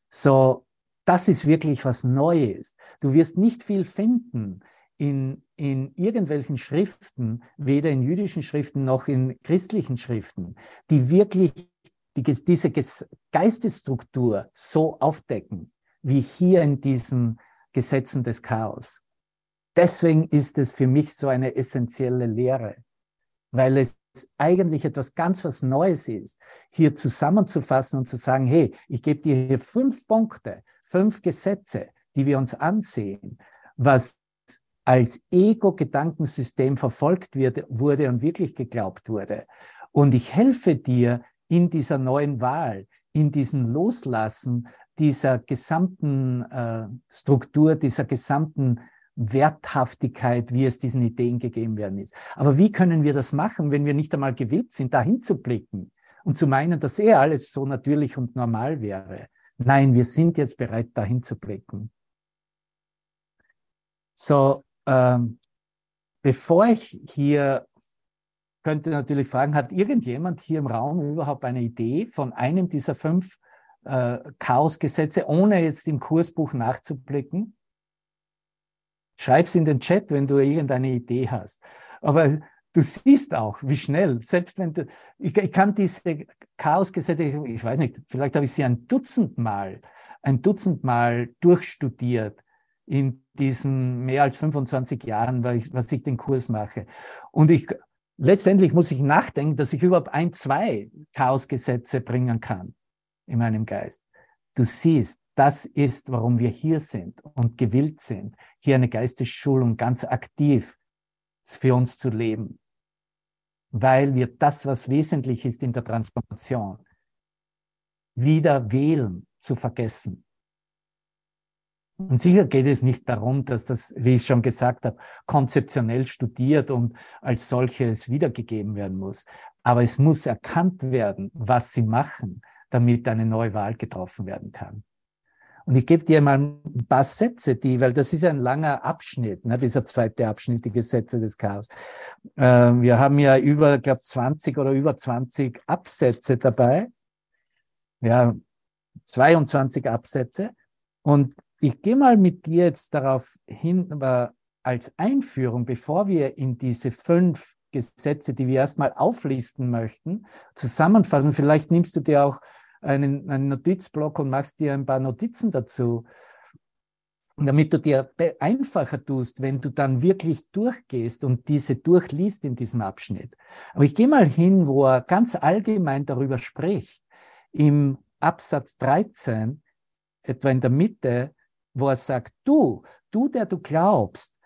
So, das ist wirklich was Neues. Du wirst nicht viel finden in, in irgendwelchen Schriften, weder in jüdischen Schriften noch in christlichen Schriften, die wirklich die, diese Geistesstruktur so aufdecken, wie hier in diesen Gesetzen des Chaos. Deswegen ist es für mich so eine essentielle Lehre, weil es eigentlich etwas ganz was Neues ist, hier zusammenzufassen und zu sagen, hey, ich gebe dir hier fünf Punkte, fünf Gesetze, die wir uns ansehen, was als Ego-Gedankensystem verfolgt wird, wurde und wirklich geglaubt wurde. Und ich helfe dir in dieser neuen Wahl, in diesem Loslassen dieser gesamten äh, Struktur, dieser gesamten Werthaftigkeit, wie es diesen Ideen gegeben werden ist. Aber wie können wir das machen, wenn wir nicht einmal gewillt sind, dahin zu blicken und zu meinen, dass eh alles so natürlich und normal wäre? Nein, wir sind jetzt bereit, dahin zu blicken. So, ähm, bevor ich hier könnte natürlich fragen, hat irgendjemand hier im Raum überhaupt eine Idee von einem dieser fünf äh, Chaosgesetze, ohne jetzt im Kursbuch nachzublicken? Schreib's in den Chat, wenn du irgendeine Idee hast. Aber du siehst auch, wie schnell, selbst wenn du, ich, ich kann diese Chaosgesetze, ich weiß nicht, vielleicht habe ich sie ein Dutzend Mal, ein Dutzend durchstudiert in diesen mehr als 25 Jahren, ich, was ich den Kurs mache. Und ich, letztendlich muss ich nachdenken, dass ich überhaupt ein, zwei Chaosgesetze bringen kann in meinem Geist. Du siehst, das ist, warum wir hier sind und gewillt sind, hier eine Geistesschulung ganz aktiv für uns zu leben. Weil wir das, was wesentlich ist in der Transformation, wieder wählen zu vergessen. Und sicher geht es nicht darum, dass das, wie ich schon gesagt habe, konzeptionell studiert und als solches wiedergegeben werden muss. Aber es muss erkannt werden, was sie machen, damit eine neue Wahl getroffen werden kann. Und ich gebe dir mal ein paar Sätze, die, weil das ist ein langer Abschnitt, ne, dieser zweite Abschnitt, die Gesetze des Chaos. Äh, wir haben ja über, glaube, 20 oder über 20 Absätze dabei. Ja, 22 Absätze. Und ich gehe mal mit dir jetzt darauf hin, aber als Einführung, bevor wir in diese fünf Gesetze, die wir erstmal auflisten möchten, zusammenfassen. Vielleicht nimmst du dir auch einen, einen Notizblock und machst dir ein paar Notizen dazu, damit du dir einfacher tust, wenn du dann wirklich durchgehst und diese durchliest in diesem Abschnitt. Aber ich gehe mal hin, wo er ganz allgemein darüber spricht. Im Absatz 13, etwa in der Mitte, wo er sagt, du, du, der du glaubst,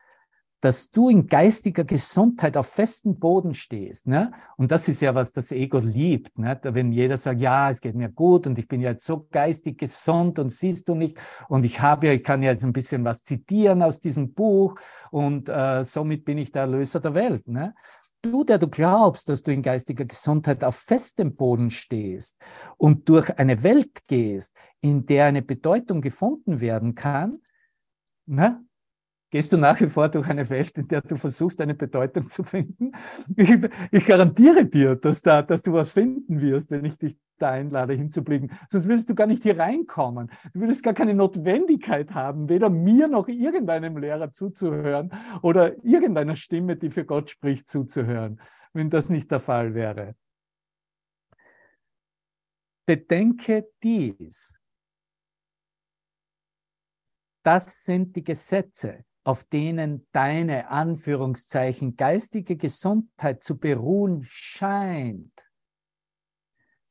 dass du in geistiger Gesundheit auf festem Boden stehst. Ne? Und das ist ja, was das Ego liebt. Ne? Wenn jeder sagt, ja, es geht mir gut und ich bin jetzt so geistig gesund und siehst du nicht. Und ich habe ja, ich kann ja jetzt ein bisschen was zitieren aus diesem Buch und äh, somit bin ich der Erlöser der Welt. Ne? Du, der du glaubst, dass du in geistiger Gesundheit auf festem Boden stehst und durch eine Welt gehst, in der eine Bedeutung gefunden werden kann, ne? Gehst du nach wie vor durch eine Welt, in der du versuchst, eine Bedeutung zu finden? Ich, ich garantiere dir, dass, da, dass du was finden wirst, wenn ich dich da einlade, hinzublicken. Sonst würdest du gar nicht hier reinkommen. Du würdest gar keine Notwendigkeit haben, weder mir noch irgendeinem Lehrer zuzuhören oder irgendeiner Stimme, die für Gott spricht, zuzuhören, wenn das nicht der Fall wäre. Bedenke dies. Das sind die Gesetze, auf denen deine Anführungszeichen geistige Gesundheit zu beruhen scheint.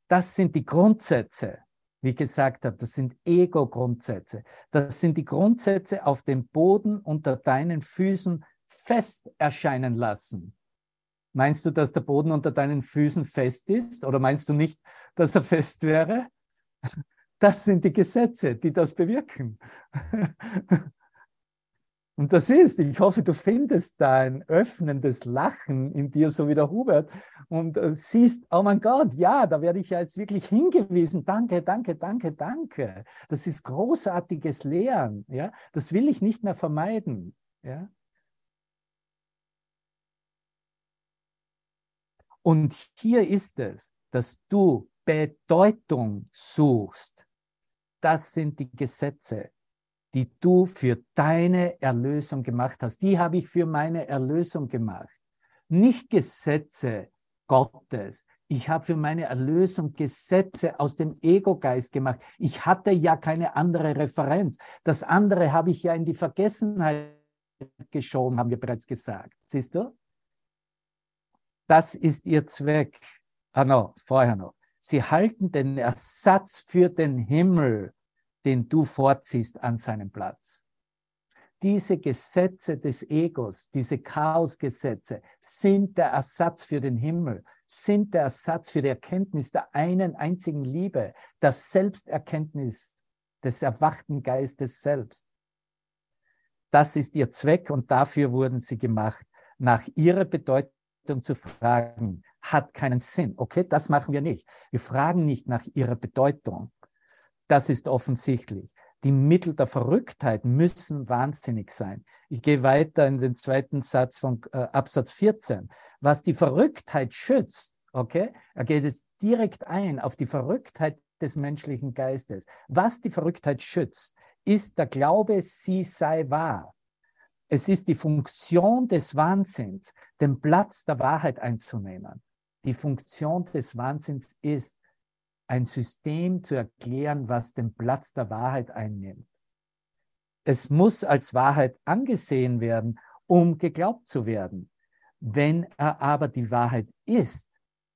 Das sind die Grundsätze, wie ich gesagt habe, das sind Ego-Grundsätze. Das sind die Grundsätze auf dem Boden unter deinen Füßen fest erscheinen lassen. Meinst du, dass der Boden unter deinen Füßen fest ist? Oder meinst du nicht, dass er fest wäre? Das sind die Gesetze, die das bewirken. Und das ist, ich hoffe, du findest da ein öffnendes Lachen in dir, so wie der Hubert, und äh, siehst, oh mein Gott, ja, da werde ich ja jetzt wirklich hingewiesen. Danke, danke, danke, danke. Das ist großartiges Lehren. Ja? Das will ich nicht mehr vermeiden. Ja? Und hier ist es, dass du Bedeutung suchst. Das sind die Gesetze die du für deine Erlösung gemacht hast. Die habe ich für meine Erlösung gemacht. Nicht Gesetze Gottes. Ich habe für meine Erlösung Gesetze aus dem Ego-Geist gemacht. Ich hatte ja keine andere Referenz. Das andere habe ich ja in die Vergessenheit geschoben, haben wir bereits gesagt. Siehst du? Das ist ihr Zweck. Ah, no, vorher noch. Sie halten den Ersatz für den Himmel den du vorziehst an seinem Platz. Diese Gesetze des Egos, diese Chaosgesetze sind der Ersatz für den Himmel, sind der Ersatz für die Erkenntnis der einen einzigen Liebe, der Selbsterkenntnis des erwachten Geistes selbst. Das ist ihr Zweck und dafür wurden sie gemacht. Nach ihrer Bedeutung zu fragen, hat keinen Sinn. Okay, das machen wir nicht. Wir fragen nicht nach ihrer Bedeutung. Das ist offensichtlich. Die Mittel der Verrücktheit müssen wahnsinnig sein. Ich gehe weiter in den zweiten Satz von äh, Absatz 14. Was die Verrücktheit schützt, okay, er geht es direkt ein auf die Verrücktheit des menschlichen Geistes. Was die Verrücktheit schützt, ist der Glaube, sie sei wahr. Es ist die Funktion des Wahnsinns, den Platz der Wahrheit einzunehmen. Die Funktion des Wahnsinns ist, ein System zu erklären, was den Platz der Wahrheit einnimmt. Es muss als Wahrheit angesehen werden, um geglaubt zu werden. Wenn er aber die Wahrheit ist,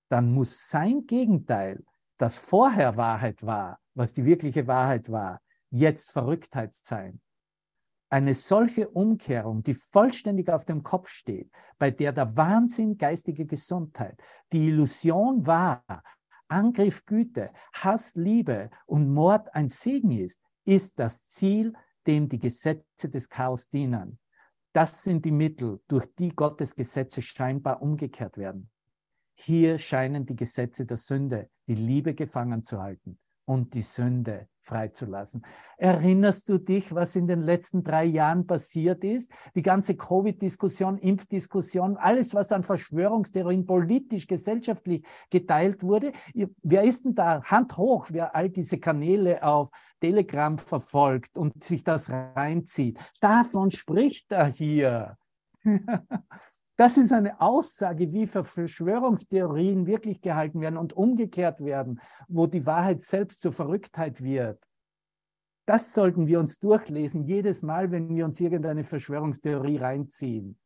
dann muss sein Gegenteil, das vorher Wahrheit war, was die wirkliche Wahrheit war, jetzt Verrücktheit sein. Eine solche Umkehrung, die vollständig auf dem Kopf steht, bei der der Wahnsinn geistige Gesundheit, die Illusion war, Angriff Güte, Hass Liebe und Mord ein Segen ist, ist das Ziel, dem die Gesetze des Chaos dienen. Das sind die Mittel, durch die Gottes Gesetze scheinbar umgekehrt werden. Hier scheinen die Gesetze der Sünde, die Liebe gefangen zu halten und die Sünde freizulassen. Erinnerst du dich, was in den letzten drei Jahren passiert ist? Die ganze Covid-Diskussion, Impfdiskussion, alles, was an Verschwörungstheorien politisch, gesellschaftlich geteilt wurde. Wer ist denn da? Hand hoch, wer all diese Kanäle auf Telegram verfolgt und sich das reinzieht. Davon spricht er hier. Das ist eine Aussage, wie Verschwörungstheorien wirklich gehalten werden und umgekehrt werden, wo die Wahrheit selbst zur Verrücktheit wird. Das sollten wir uns durchlesen, jedes Mal, wenn wir uns irgendeine Verschwörungstheorie reinziehen.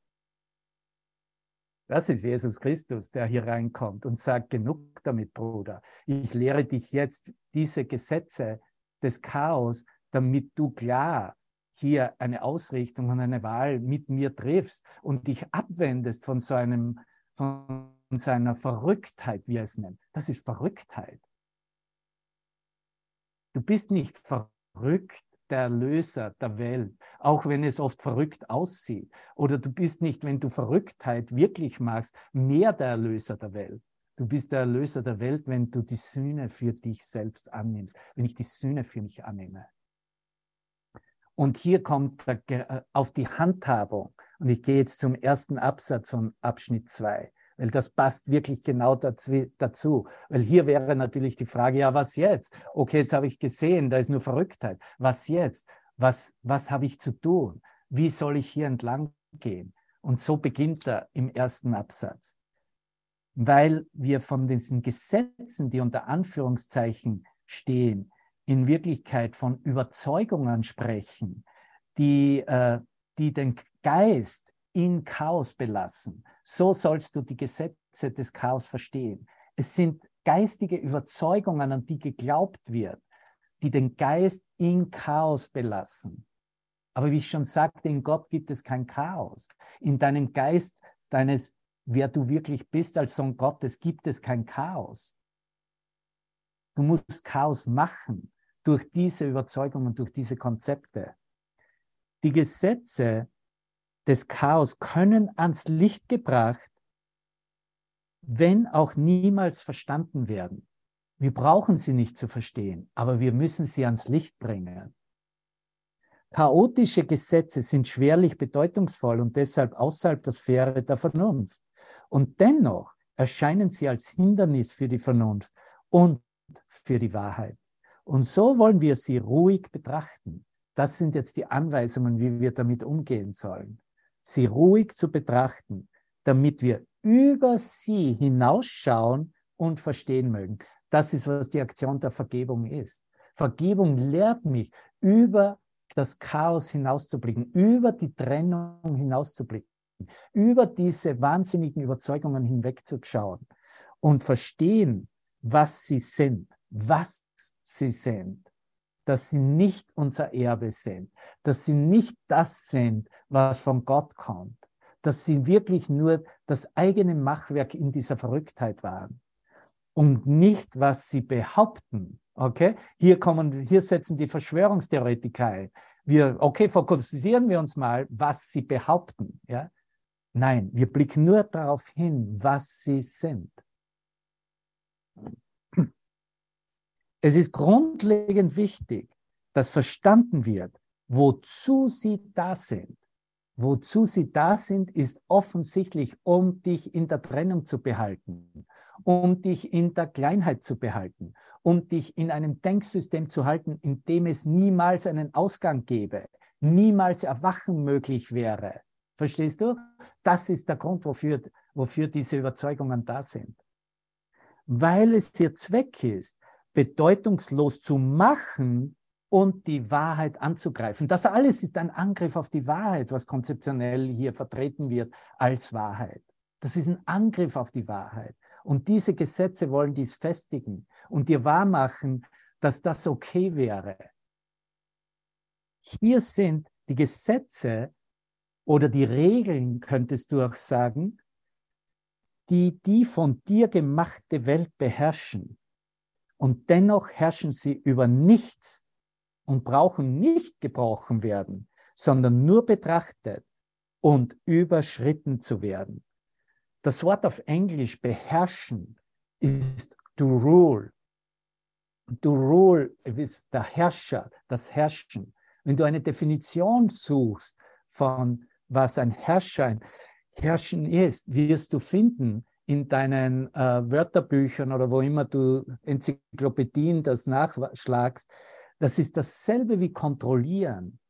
Das ist Jesus Christus, der hier reinkommt und sagt, genug damit, Bruder. Ich lehre dich jetzt diese Gesetze des Chaos, damit du klar hier eine Ausrichtung und eine Wahl mit mir triffst und dich abwendest von so einem, von seiner Verrücktheit, wie er es nennt. Das ist Verrücktheit. Du bist nicht verrückt, der Erlöser der Welt, auch wenn es oft verrückt aussieht. Oder du bist nicht, wenn du Verrücktheit wirklich machst, mehr der Erlöser der Welt. Du bist der Erlöser der Welt, wenn du die Sühne für dich selbst annimmst, wenn ich die Sühne für mich annehme. Und hier kommt der, äh, auf die Handhabung. Und ich gehe jetzt zum ersten Absatz von Abschnitt 2, weil das passt wirklich genau dazu. Weil hier wäre natürlich die Frage, ja, was jetzt? Okay, jetzt habe ich gesehen, da ist nur Verrücktheit. Was jetzt? Was, was habe ich zu tun? Wie soll ich hier entlang gehen? Und so beginnt er im ersten Absatz. Weil wir von diesen Gesetzen, die unter Anführungszeichen stehen, in Wirklichkeit von Überzeugungen sprechen, die, äh, die den Geist in Chaos belassen. So sollst du die Gesetze des Chaos verstehen. Es sind geistige Überzeugungen, an die geglaubt wird, die den Geist in Chaos belassen. Aber wie ich schon sagte, in Gott gibt es kein Chaos. In deinem Geist deines, wer du wirklich bist als Sohn Gottes, gibt es kein Chaos. Du musst Chaos machen durch diese Überzeugungen, durch diese Konzepte. Die Gesetze des Chaos können ans Licht gebracht, wenn auch niemals verstanden werden. Wir brauchen sie nicht zu verstehen, aber wir müssen sie ans Licht bringen. Chaotische Gesetze sind schwerlich bedeutungsvoll und deshalb außerhalb der Sphäre der Vernunft. Und dennoch erscheinen sie als Hindernis für die Vernunft und für die Wahrheit. Und so wollen wir sie ruhig betrachten. Das sind jetzt die Anweisungen, wie wir damit umgehen sollen. Sie ruhig zu betrachten, damit wir über sie hinausschauen und verstehen mögen. Das ist, was die Aktion der Vergebung ist. Vergebung lehrt mich, über das Chaos hinauszublicken, über die Trennung hinauszublicken, über diese wahnsinnigen Überzeugungen hinwegzuschauen und verstehen, was sie sind, was sie sind, dass sie nicht unser Erbe sind, dass sie nicht das sind, was von Gott kommt, dass sie wirklich nur das eigene Machwerk in dieser Verrücktheit waren und nicht, was sie behaupten, Okay? Hier kommen, hier setzen die Verschwörungstheoretiker ein. Wir, okay, fokussieren wir uns mal, was sie behaupten. Ja? Nein, wir blicken nur darauf hin, was sie sind. Es ist grundlegend wichtig, dass verstanden wird, wozu sie da sind. Wozu sie da sind, ist offensichtlich, um dich in der Trennung zu behalten, um dich in der Kleinheit zu behalten, um dich in einem Denksystem zu halten, in dem es niemals einen Ausgang gäbe, niemals Erwachen möglich wäre. Verstehst du? Das ist der Grund, wofür, wofür diese Überzeugungen da sind. Weil es ihr Zweck ist, bedeutungslos zu machen und die Wahrheit anzugreifen. Das alles ist ein Angriff auf die Wahrheit, was konzeptionell hier vertreten wird als Wahrheit. Das ist ein Angriff auf die Wahrheit. Und diese Gesetze wollen dies festigen und dir wahrmachen, dass das okay wäre. Hier sind die Gesetze oder die Regeln, könntest du auch sagen, die die von dir gemachte Welt beherrschen. Und dennoch herrschen sie über nichts und brauchen nicht gebrochen werden, sondern nur betrachtet und überschritten zu werden. Das Wort auf Englisch beherrschen ist to rule. To rule ist der Herrscher, das Herrschen. Wenn du eine Definition suchst von was ein Herrscher, ein Herrschen ist, wirst du finden in deinen äh, Wörterbüchern oder wo immer du Enzyklopädien das nachschlagst. Das ist dasselbe wie kontrollieren.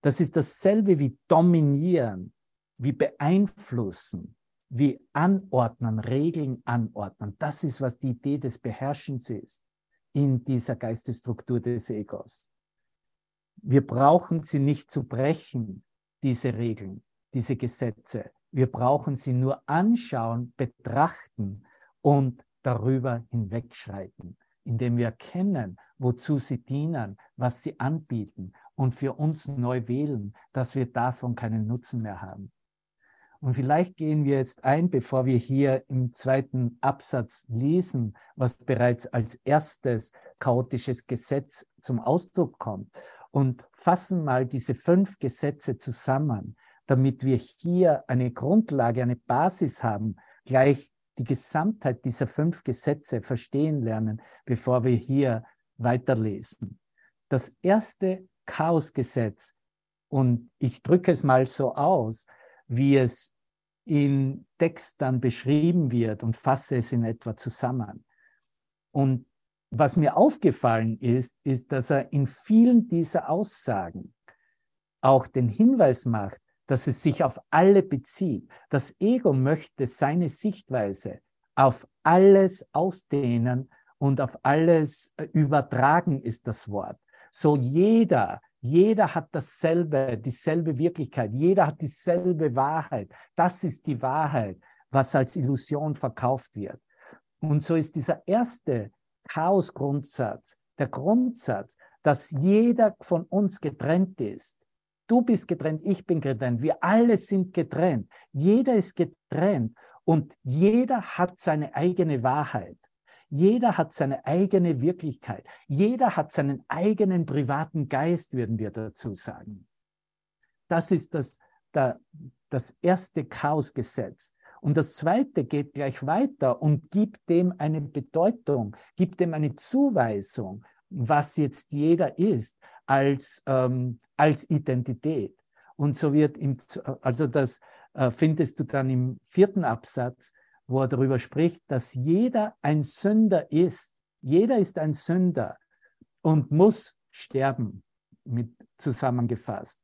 Das ist dasselbe wie dominieren wie beeinflussen, wie anordnen, Regeln anordnen. Das ist, was die Idee des Beherrschens ist in dieser Geistesstruktur des Egos. Wir brauchen sie nicht zu brechen, diese Regeln, diese Gesetze. Wir brauchen sie nur anschauen, betrachten und darüber hinwegschreiten, indem wir erkennen, wozu sie dienen, was sie anbieten und für uns neu wählen, dass wir davon keinen Nutzen mehr haben. Und vielleicht gehen wir jetzt ein, bevor wir hier im zweiten Absatz lesen, was bereits als erstes chaotisches Gesetz zum Ausdruck kommt und fassen mal diese fünf Gesetze zusammen, damit wir hier eine Grundlage, eine Basis haben, gleich die Gesamtheit dieser fünf Gesetze verstehen lernen, bevor wir hier weiterlesen. Das erste Chaosgesetz, und ich drücke es mal so aus, wie es in Text dann beschrieben wird und fasse es in etwa zusammen. Und was mir aufgefallen ist, ist, dass er in vielen dieser Aussagen auch den Hinweis macht, dass es sich auf alle bezieht. Das Ego möchte seine Sichtweise auf alles ausdehnen und auf alles äh, übertragen ist das Wort. So jeder, jeder hat dasselbe, dieselbe Wirklichkeit. Jeder hat dieselbe Wahrheit. Das ist die Wahrheit, was als Illusion verkauft wird. Und so ist dieser erste Chaos-Grundsatz, der Grundsatz, dass jeder von uns getrennt ist. Du bist getrennt, ich bin getrennt, wir alle sind getrennt. Jeder ist getrennt und jeder hat seine eigene Wahrheit. Jeder hat seine eigene Wirklichkeit. Jeder hat seinen eigenen privaten Geist, würden wir dazu sagen. Das ist das, das erste Chaosgesetz. Und das zweite geht gleich weiter und gibt dem eine Bedeutung, gibt dem eine Zuweisung, was jetzt jeder ist als, ähm, als Identität. Und so wird im, also das äh, findest du dann im vierten Absatz, wo er darüber spricht, dass jeder ein Sünder ist. Jeder ist ein Sünder und muss sterben, mit zusammengefasst.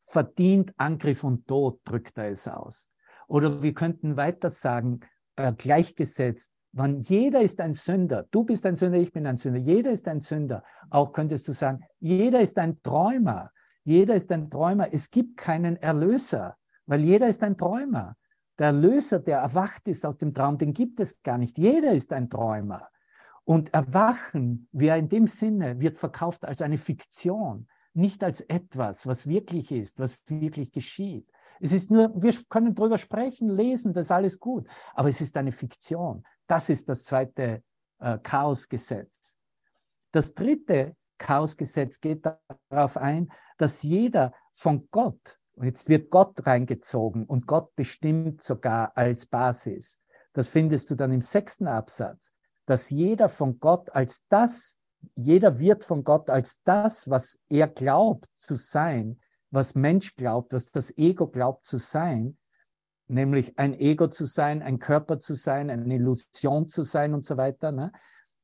Verdient Angriff und Tod, drückt er es aus. Oder wir könnten weiter sagen, äh, gleichgesetzt, wann jeder ist ein Sünder, du bist ein Sünder, ich bin ein Sünder, jeder ist ein Sünder. Auch könntest du sagen, jeder ist ein Träumer, jeder ist ein Träumer. Es gibt keinen Erlöser, weil jeder ist ein Träumer. Der Erlöser, der erwacht ist aus dem Traum, den gibt es gar nicht. Jeder ist ein Träumer. Und Erwachen, wer in dem Sinne, wird verkauft als eine Fiktion, nicht als etwas, was wirklich ist, was wirklich geschieht. Es ist nur, wir können darüber sprechen, lesen, das ist alles gut. Aber es ist eine Fiktion. Das ist das zweite äh, Chaosgesetz. Das dritte Chaosgesetz geht darauf ein, dass jeder von Gott, und jetzt wird Gott reingezogen und Gott bestimmt sogar als Basis. Das findest du dann im sechsten Absatz, dass jeder von Gott als das, jeder wird von Gott als das, was er glaubt zu sein, was Mensch glaubt, was das Ego glaubt zu sein, nämlich ein Ego zu sein, ein Körper zu sein, eine Illusion zu sein und so weiter, ne,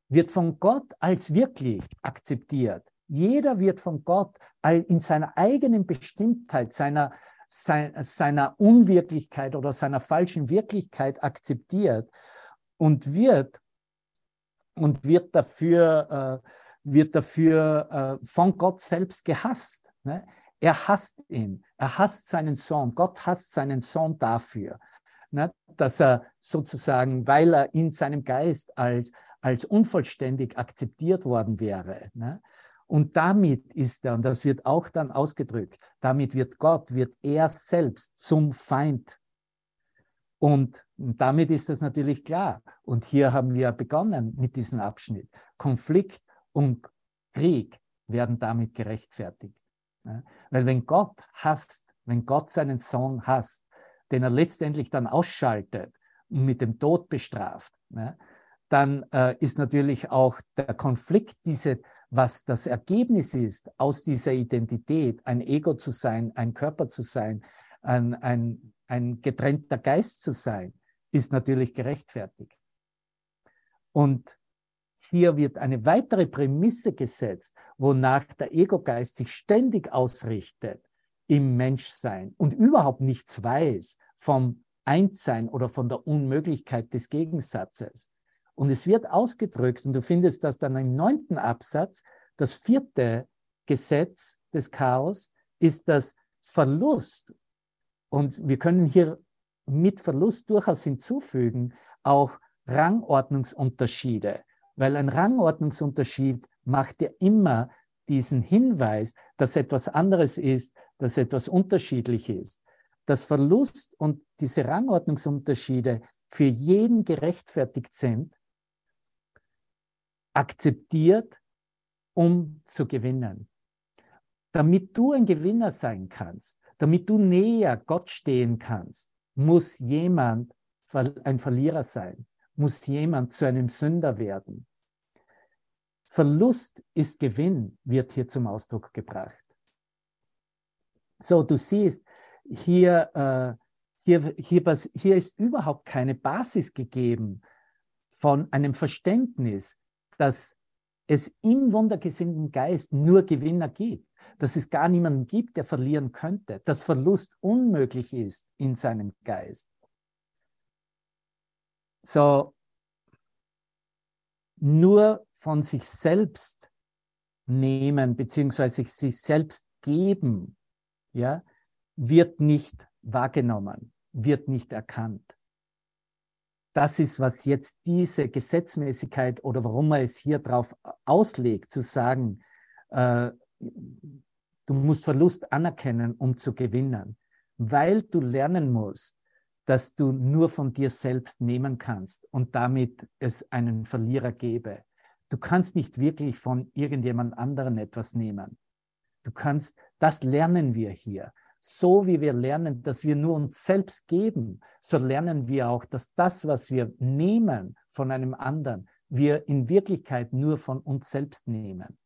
wird von Gott als wirklich akzeptiert. Jeder wird von Gott in seiner eigenen Bestimmtheit, seiner, seiner Unwirklichkeit oder seiner falschen Wirklichkeit akzeptiert und wird, und wird dafür, äh, wird dafür äh, von Gott selbst gehasst. Ne? Er hasst ihn. Er hasst seinen Sohn. Gott hasst seinen Sohn dafür, ne, dass er sozusagen, weil er in seinem Geist als, als unvollständig akzeptiert worden wäre. Ne. Und damit ist er, und das wird auch dann ausgedrückt, damit wird Gott, wird er selbst zum Feind. Und damit ist das natürlich klar. Und hier haben wir begonnen mit diesem Abschnitt. Konflikt und Krieg werden damit gerechtfertigt. Ja? Weil wenn Gott hasst, wenn Gott seinen Sohn hasst, den er letztendlich dann ausschaltet und mit dem Tod bestraft, ja, dann äh, ist natürlich auch der Konflikt, diese, was das Ergebnis ist aus dieser Identität, ein Ego zu sein, ein Körper zu sein, ein, ein, ein getrennter Geist zu sein, ist natürlich gerechtfertigt. Und hier wird eine weitere Prämisse gesetzt, wonach der Ego-Geist sich ständig ausrichtet im Menschsein und überhaupt nichts weiß vom Einssein oder von der Unmöglichkeit des Gegensatzes. Und es wird ausgedrückt, und du findest das dann im neunten Absatz, das vierte Gesetz des Chaos ist das Verlust. Und wir können hier mit Verlust durchaus hinzufügen, auch Rangordnungsunterschiede weil ein Rangordnungsunterschied macht ja immer diesen Hinweis, dass etwas anderes ist, dass etwas unterschiedlich ist. Dass Verlust und diese Rangordnungsunterschiede für jeden gerechtfertigt sind, akzeptiert, um zu gewinnen. Damit du ein Gewinner sein kannst, damit du näher Gott stehen kannst, muss jemand ein Verlierer sein muss jemand zu einem Sünder werden. Verlust ist Gewinn, wird hier zum Ausdruck gebracht. So, du siehst, hier, äh, hier, hier, hier ist überhaupt keine Basis gegeben von einem Verständnis, dass es im wundergesinnten Geist nur Gewinner gibt, dass es gar niemanden gibt, der verlieren könnte, dass Verlust unmöglich ist in seinem Geist. So, nur von sich selbst nehmen, beziehungsweise sich selbst geben, ja, wird nicht wahrgenommen, wird nicht erkannt. Das ist, was jetzt diese Gesetzmäßigkeit oder warum man es hier drauf auslegt, zu sagen, äh, du musst Verlust anerkennen, um zu gewinnen, weil du lernen musst, dass du nur von dir selbst nehmen kannst und damit es einen Verlierer gäbe. Du kannst nicht wirklich von irgendjemand anderen etwas nehmen. Du kannst, das lernen wir hier. So wie wir lernen, dass wir nur uns selbst geben, so lernen wir auch, dass das, was wir nehmen von einem anderen, wir in Wirklichkeit nur von uns selbst nehmen.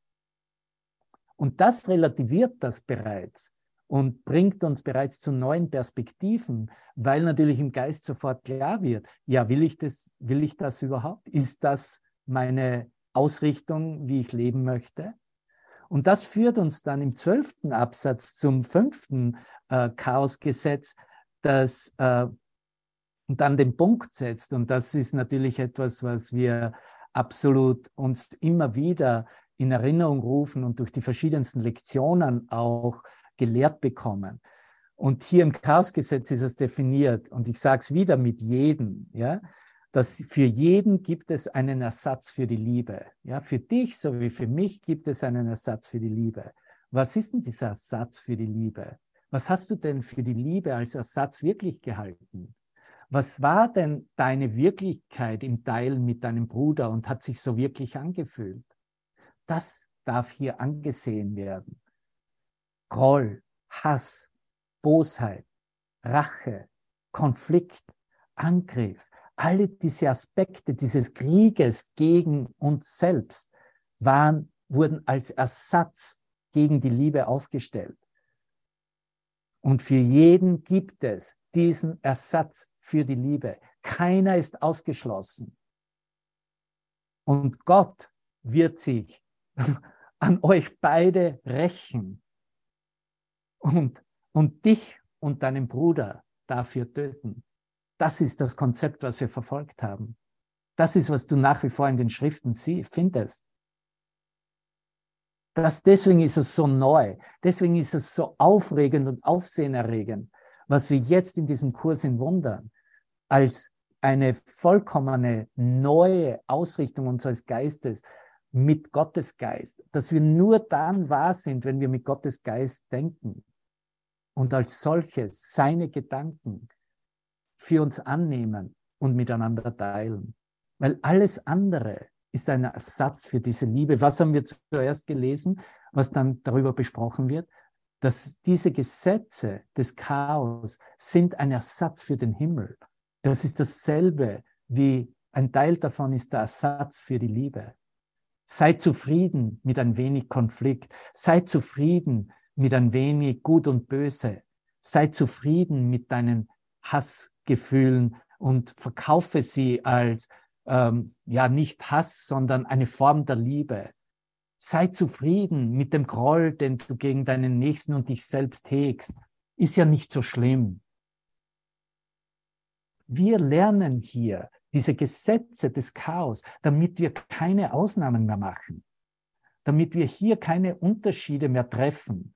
Und das relativiert das bereits und bringt uns bereits zu neuen Perspektiven, weil natürlich im Geist sofort klar wird, ja, will ich das, will ich das überhaupt? Ist das meine Ausrichtung, wie ich leben möchte? Und das führt uns dann im zwölften Absatz zum fünften äh, Chaosgesetz, das äh, dann den Punkt setzt. Und das ist natürlich etwas, was wir absolut uns immer wieder in Erinnerung rufen und durch die verschiedensten Lektionen auch gelehrt bekommen. Und hier im Chaosgesetz ist es definiert, und ich sage es wieder mit jedem, ja, dass für jeden gibt es einen Ersatz für die Liebe. Ja, für dich sowie für mich gibt es einen Ersatz für die Liebe. Was ist denn dieser Ersatz für die Liebe? Was hast du denn für die Liebe als Ersatz wirklich gehalten? Was war denn deine Wirklichkeit im Teilen mit deinem Bruder und hat sich so wirklich angefühlt? Das darf hier angesehen werden. Groll, Hass, Bosheit, Rache, Konflikt, Angriff, alle diese Aspekte dieses Krieges gegen uns selbst waren, wurden als Ersatz gegen die Liebe aufgestellt. Und für jeden gibt es diesen Ersatz für die Liebe. Keiner ist ausgeschlossen. Und Gott wird sich an euch beide rächen und, und dich und deinen Bruder dafür töten. Das ist das Konzept, was wir verfolgt haben. Das ist, was du nach wie vor in den Schriften sie findest. Das, deswegen ist es so neu. Deswegen ist es so aufregend und aufsehenerregend, was wir jetzt in diesem Kurs in Wundern als eine vollkommene neue Ausrichtung unseres Geistes mit Gottes Geist, dass wir nur dann wahr sind, wenn wir mit Gottes Geist denken und als solches seine Gedanken für uns annehmen und miteinander teilen. Weil alles andere ist ein Ersatz für diese Liebe. Was haben wir zuerst gelesen, was dann darüber besprochen wird? Dass diese Gesetze des Chaos sind ein Ersatz für den Himmel. Das ist dasselbe wie ein Teil davon ist der Ersatz für die Liebe. Sei zufrieden mit ein wenig Konflikt. Sei zufrieden mit ein wenig Gut und Böse. Sei zufrieden mit deinen Hassgefühlen und verkaufe sie als ähm, ja nicht Hass, sondern eine Form der Liebe. Sei zufrieden mit dem Groll, den du gegen deinen Nächsten und dich selbst hegst. Ist ja nicht so schlimm. Wir lernen hier diese Gesetze des Chaos, damit wir keine Ausnahmen mehr machen, damit wir hier keine Unterschiede mehr treffen,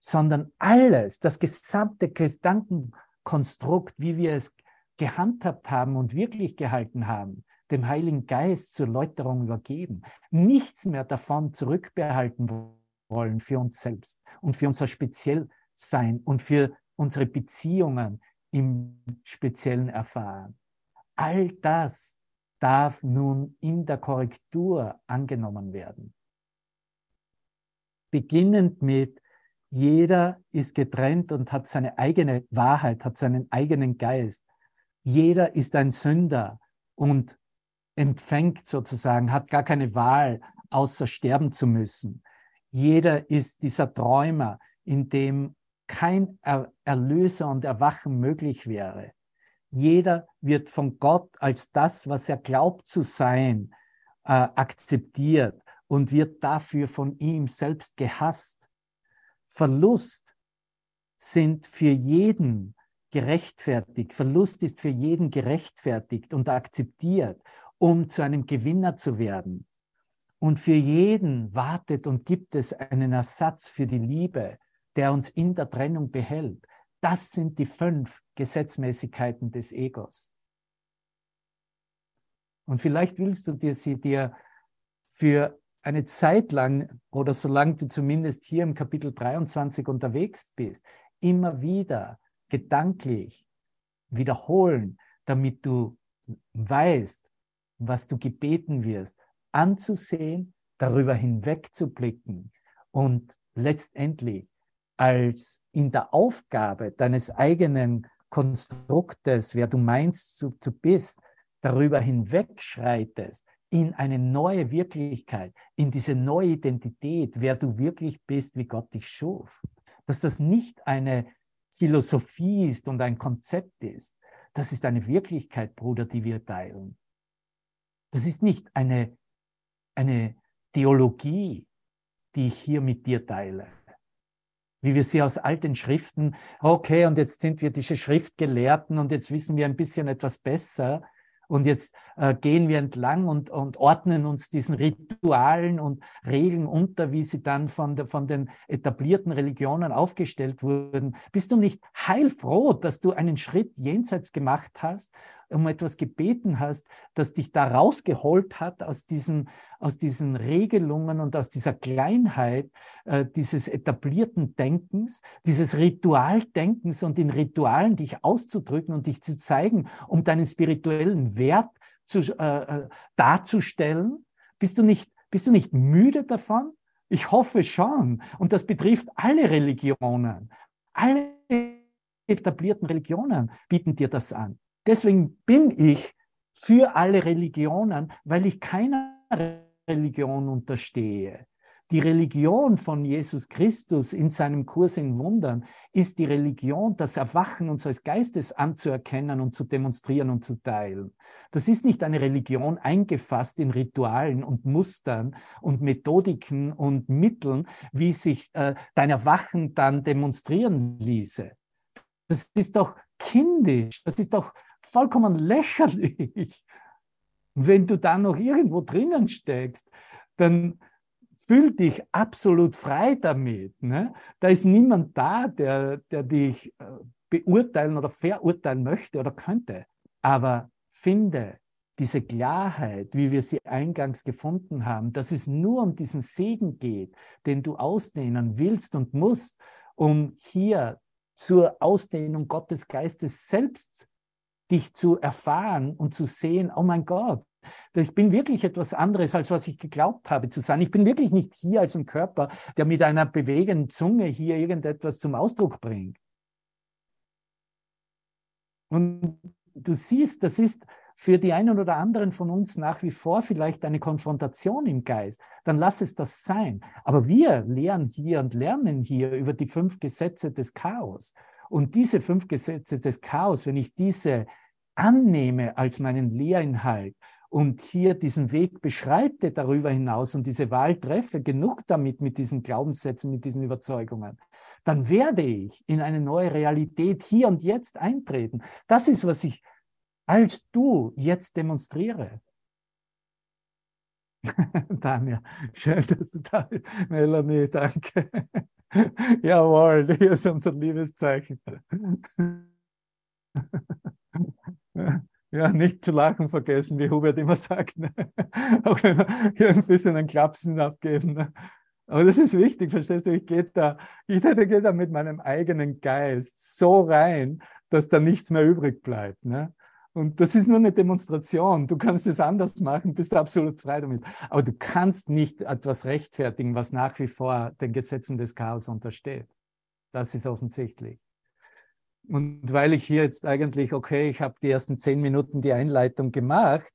sondern alles, das gesamte Gedankenkonstrukt, wie wir es gehandhabt haben und wirklich gehalten haben, dem Heiligen Geist zur Läuterung übergeben. Nichts mehr davon zurückbehalten wollen für uns selbst und für unser Speziellsein und für unsere Beziehungen im Speziellen erfahren. All das darf nun in der Korrektur angenommen werden. Beginnend mit, jeder ist getrennt und hat seine eigene Wahrheit, hat seinen eigenen Geist. Jeder ist ein Sünder und empfängt sozusagen, hat gar keine Wahl, außer sterben zu müssen. Jeder ist dieser Träumer, in dem kein er Erlöser und Erwachen möglich wäre. Jeder wird von Gott als das, was er glaubt zu sein, äh, akzeptiert und wird dafür von ihm selbst gehasst. Verlust sind für jeden gerechtfertigt. Verlust ist für jeden gerechtfertigt und akzeptiert um zu einem Gewinner zu werden. Und für jeden wartet und gibt es einen Ersatz für die Liebe, der uns in der Trennung behält. Das sind die fünf Gesetzmäßigkeiten des Egos. Und vielleicht willst du dir sie dir für eine Zeit lang oder solange du zumindest hier im Kapitel 23 unterwegs bist, immer wieder gedanklich wiederholen, damit du weißt, was du gebeten wirst, anzusehen, darüber hinwegzublicken und letztendlich als in der Aufgabe deines eigenen Konstruktes, wer du meinst zu, zu bist, darüber hinwegschreitest in eine neue Wirklichkeit, in diese neue Identität, wer du wirklich bist, wie Gott dich schuf. Dass das nicht eine Philosophie ist und ein Konzept ist. Das ist eine Wirklichkeit, Bruder, die wir teilen. Das ist nicht eine, eine Theologie, die ich hier mit dir teile. Wie wir sie aus alten Schriften, okay, und jetzt sind wir diese Schriftgelehrten und jetzt wissen wir ein bisschen etwas besser und jetzt äh, gehen wir entlang und, und ordnen uns diesen Ritualen und Regeln unter, wie sie dann von, der, von den etablierten Religionen aufgestellt wurden. Bist du nicht heilfroh, dass du einen Schritt jenseits gemacht hast um etwas gebeten hast, das dich da rausgeholt hat aus diesen, aus diesen Regelungen und aus dieser Kleinheit äh, dieses etablierten Denkens, dieses Ritualdenkens und in Ritualen dich auszudrücken und dich zu zeigen, um deinen spirituellen Wert zu, äh, äh darzustellen? Bist du nicht, bist du nicht müde davon? Ich hoffe schon. Und das betrifft alle Religionen. Alle etablierten Religionen bieten dir das an. Deswegen bin ich für alle Religionen, weil ich keiner Religion unterstehe. Die Religion von Jesus Christus in seinem Kurs in Wundern ist die Religion, das Erwachen unseres Geistes anzuerkennen und zu demonstrieren und zu teilen. Das ist nicht eine Religion eingefasst in Ritualen und Mustern und Methodiken und Mitteln, wie sich äh, dein Erwachen dann demonstrieren ließe. Das ist doch kindisch, das ist doch vollkommen lächerlich. Wenn du da noch irgendwo drinnen steckst, dann fühl dich absolut frei damit. Ne? Da ist niemand da, der, der dich äh, beurteilen oder verurteilen möchte oder könnte. Aber finde diese Klarheit, wie wir sie eingangs gefunden haben, dass es nur um diesen Segen geht, den du ausdehnen willst und musst, um hier zur Ausdehnung Gottes Geistes selbst dich zu erfahren und zu sehen, oh mein Gott, ich bin wirklich etwas anderes, als was ich geglaubt habe zu sein. Ich bin wirklich nicht hier als ein Körper, der mit einer bewegenden Zunge hier irgendetwas zum Ausdruck bringt. Und du siehst, das ist für die einen oder anderen von uns nach wie vor vielleicht eine Konfrontation im Geist. Dann lass es das sein. Aber wir lehren hier und lernen hier über die fünf Gesetze des Chaos. Und diese fünf Gesetze des Chaos, wenn ich diese annehme als meinen Lehrinhalt und hier diesen Weg beschreite darüber hinaus und diese Wahl treffe, genug damit mit diesen Glaubenssätzen, mit diesen Überzeugungen, dann werde ich in eine neue Realität hier und jetzt eintreten. Das ist, was ich als du jetzt demonstriere. Tanja, schön, dass du da bist. Melanie, danke. Jawohl, hier ist unser Liebeszeichen. Ja, nicht zu lachen vergessen, wie Hubert immer sagt. Ne? Auch wenn wir hier ein bisschen einen Klapsen abgeben. Ne? Aber das ist wichtig, verstehst du? Ich gehe da, ich gehe da mit meinem eigenen Geist so rein, dass da nichts mehr übrig bleibt. Ne? Und das ist nur eine Demonstration. Du kannst es anders machen, bist absolut frei damit. Aber du kannst nicht etwas rechtfertigen, was nach wie vor den Gesetzen des Chaos untersteht. Das ist offensichtlich. Und weil ich hier jetzt eigentlich, okay, ich habe die ersten zehn Minuten die Einleitung gemacht,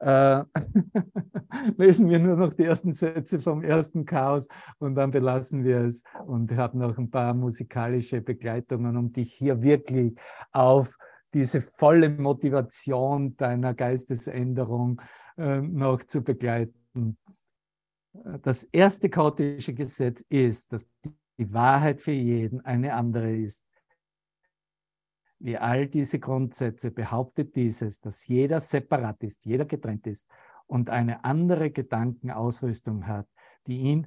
äh, lesen wir nur noch die ersten Sätze vom ersten Chaos und dann belassen wir es und habe noch ein paar musikalische Begleitungen, um dich hier wirklich auf diese volle Motivation deiner Geistesänderung äh, noch zu begleiten. Das erste chaotische Gesetz ist, dass die Wahrheit für jeden eine andere ist. Wie all diese Grundsätze behauptet dieses, dass jeder separat ist, jeder getrennt ist und eine andere Gedankenausrüstung hat, die ihn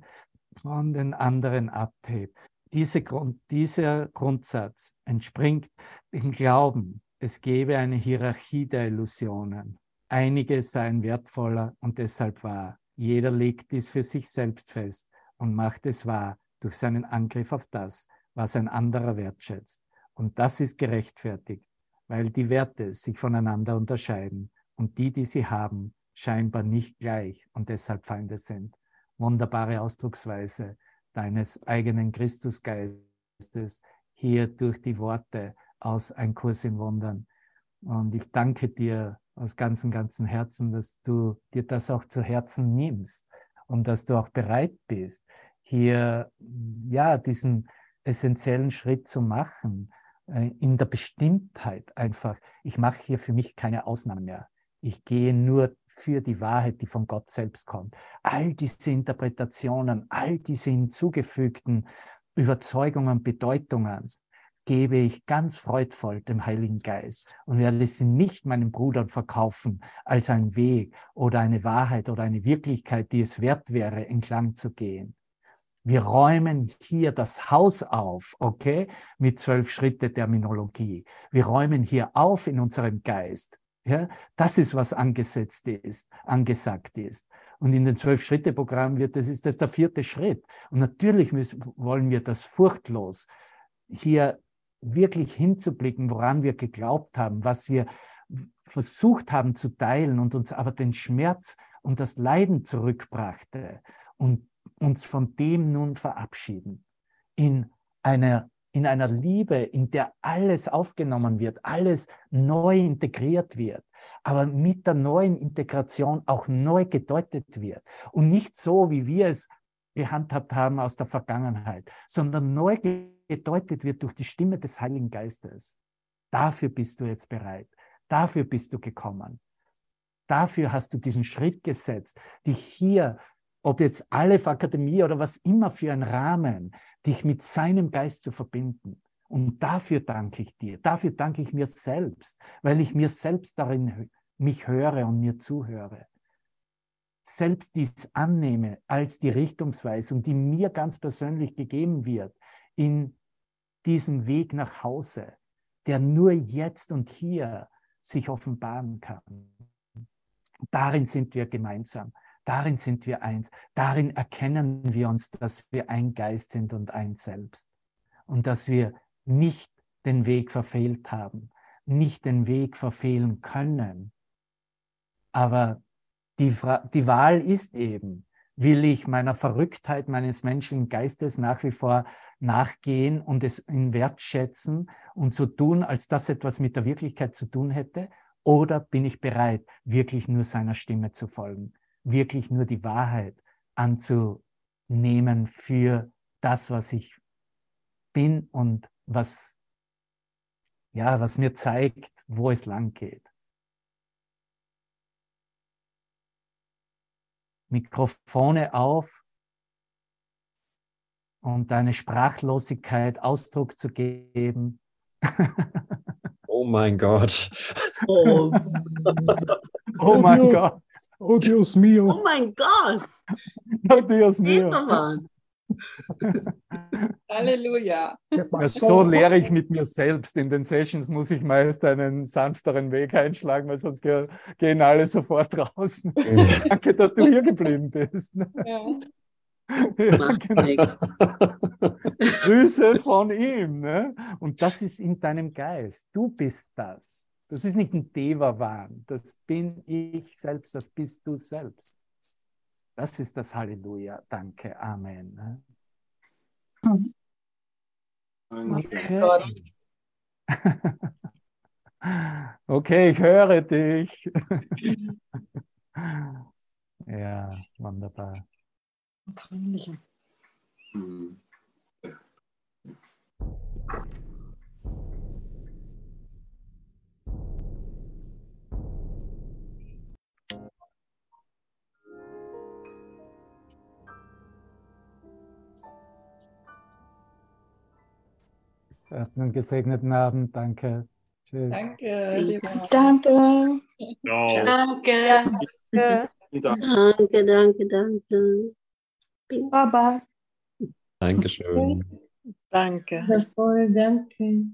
von den anderen abhebt. Diese Grund, dieser Grundsatz entspringt dem Glauben, es gebe eine Hierarchie der Illusionen. Einige seien wertvoller und deshalb wahr. Jeder legt dies für sich selbst fest und macht es wahr durch seinen Angriff auf das, was ein anderer wertschätzt. Und das ist gerechtfertigt, weil die Werte sich voneinander unterscheiden und die, die sie haben, scheinbar nicht gleich und deshalb Feinde sind. Wunderbare Ausdrucksweise deines eigenen Christusgeistes hier durch die Worte aus Ein Kurs in Wundern. Und ich danke dir aus ganzem, ganzem Herzen, dass du dir das auch zu Herzen nimmst und dass du auch bereit bist, hier, ja, diesen essentiellen Schritt zu machen, äh, in der Bestimmtheit einfach. Ich mache hier für mich keine Ausnahmen mehr. Ich gehe nur für die Wahrheit, die von Gott selbst kommt. All diese Interpretationen, all diese hinzugefügten Überzeugungen, Bedeutungen gebe ich ganz freudvoll dem Heiligen Geist und werde sie nicht meinen Brudern verkaufen als ein Weg oder eine Wahrheit oder eine Wirklichkeit, die es wert wäre, entlang zu gehen. Wir räumen hier das Haus auf, okay, mit zwölf Schritte Terminologie. Wir räumen hier auf in unserem Geist, Ja, das ist, was angesetzt ist, angesagt ist. Und in den Zwölf-Schritte-Programm wird das, ist das der vierte Schritt. Und natürlich müssen, wollen wir das furchtlos hier wirklich hinzublicken, woran wir geglaubt haben, was wir versucht haben zu teilen und uns aber den Schmerz und das Leiden zurückbrachte und uns von dem nun verabschieden. In einer, in einer Liebe, in der alles aufgenommen wird, alles neu integriert wird, aber mit der neuen Integration auch neu gedeutet wird. Und nicht so, wie wir es gehandhabt haben aus der Vergangenheit, sondern neu gedeutet wird durch die Stimme des Heiligen Geistes. Dafür bist du jetzt bereit. Dafür bist du gekommen. Dafür hast du diesen Schritt gesetzt, dich hier, ob jetzt Aleph Akademie oder was immer für ein Rahmen, dich mit seinem Geist zu verbinden. Und dafür danke ich dir. Dafür danke ich mir selbst, weil ich mir selbst darin mich höre und mir zuhöre. Selbst dies annehme als die Richtungsweisung, die mir ganz persönlich gegeben wird in diesem Weg nach Hause, der nur jetzt und hier sich offenbaren kann. Darin sind wir gemeinsam, darin sind wir eins, darin erkennen wir uns, dass wir ein Geist sind und ein Selbst und dass wir nicht den Weg verfehlt haben, nicht den Weg verfehlen können. Aber die, die Wahl ist eben, will ich meiner Verrücktheit meines menschlichen Geistes nach wie vor nachgehen und es in Wert schätzen und so tun, als das etwas mit der Wirklichkeit zu tun hätte? Oder bin ich bereit, wirklich nur seiner Stimme zu folgen, wirklich nur die Wahrheit anzunehmen für das, was ich bin und was, ja, was mir zeigt, wo es lang geht? Mikrofone auf und deine Sprachlosigkeit Ausdruck zu geben. oh mein Gott. Oh, oh mein Gott. Oh Dios mío. Oh mein Gott. Oh Dios mío. Halleluja. So lehre ich mit mir selbst. In den Sessions muss ich meist einen sanfteren Weg einschlagen, weil sonst gehen alle sofort draußen. Danke, dass du hier geblieben bist. Ja. Ja, genau. Grüße von ihm. Ne? Und das ist in deinem Geist. Du bist das. Das ist nicht ein Deva-Wahn. Das bin ich selbst. Das bist du selbst. Das ist das Halleluja. Danke. Amen. Ne? Okay. okay, ich höre dich. ja, wunderbar. Mhm. Einen gesegneten Abend, danke. Tschüss. Danke. Danke. Danke. Danke. Danke, danke, danke. Baba. Dankeschön. Danke. Voll, danke.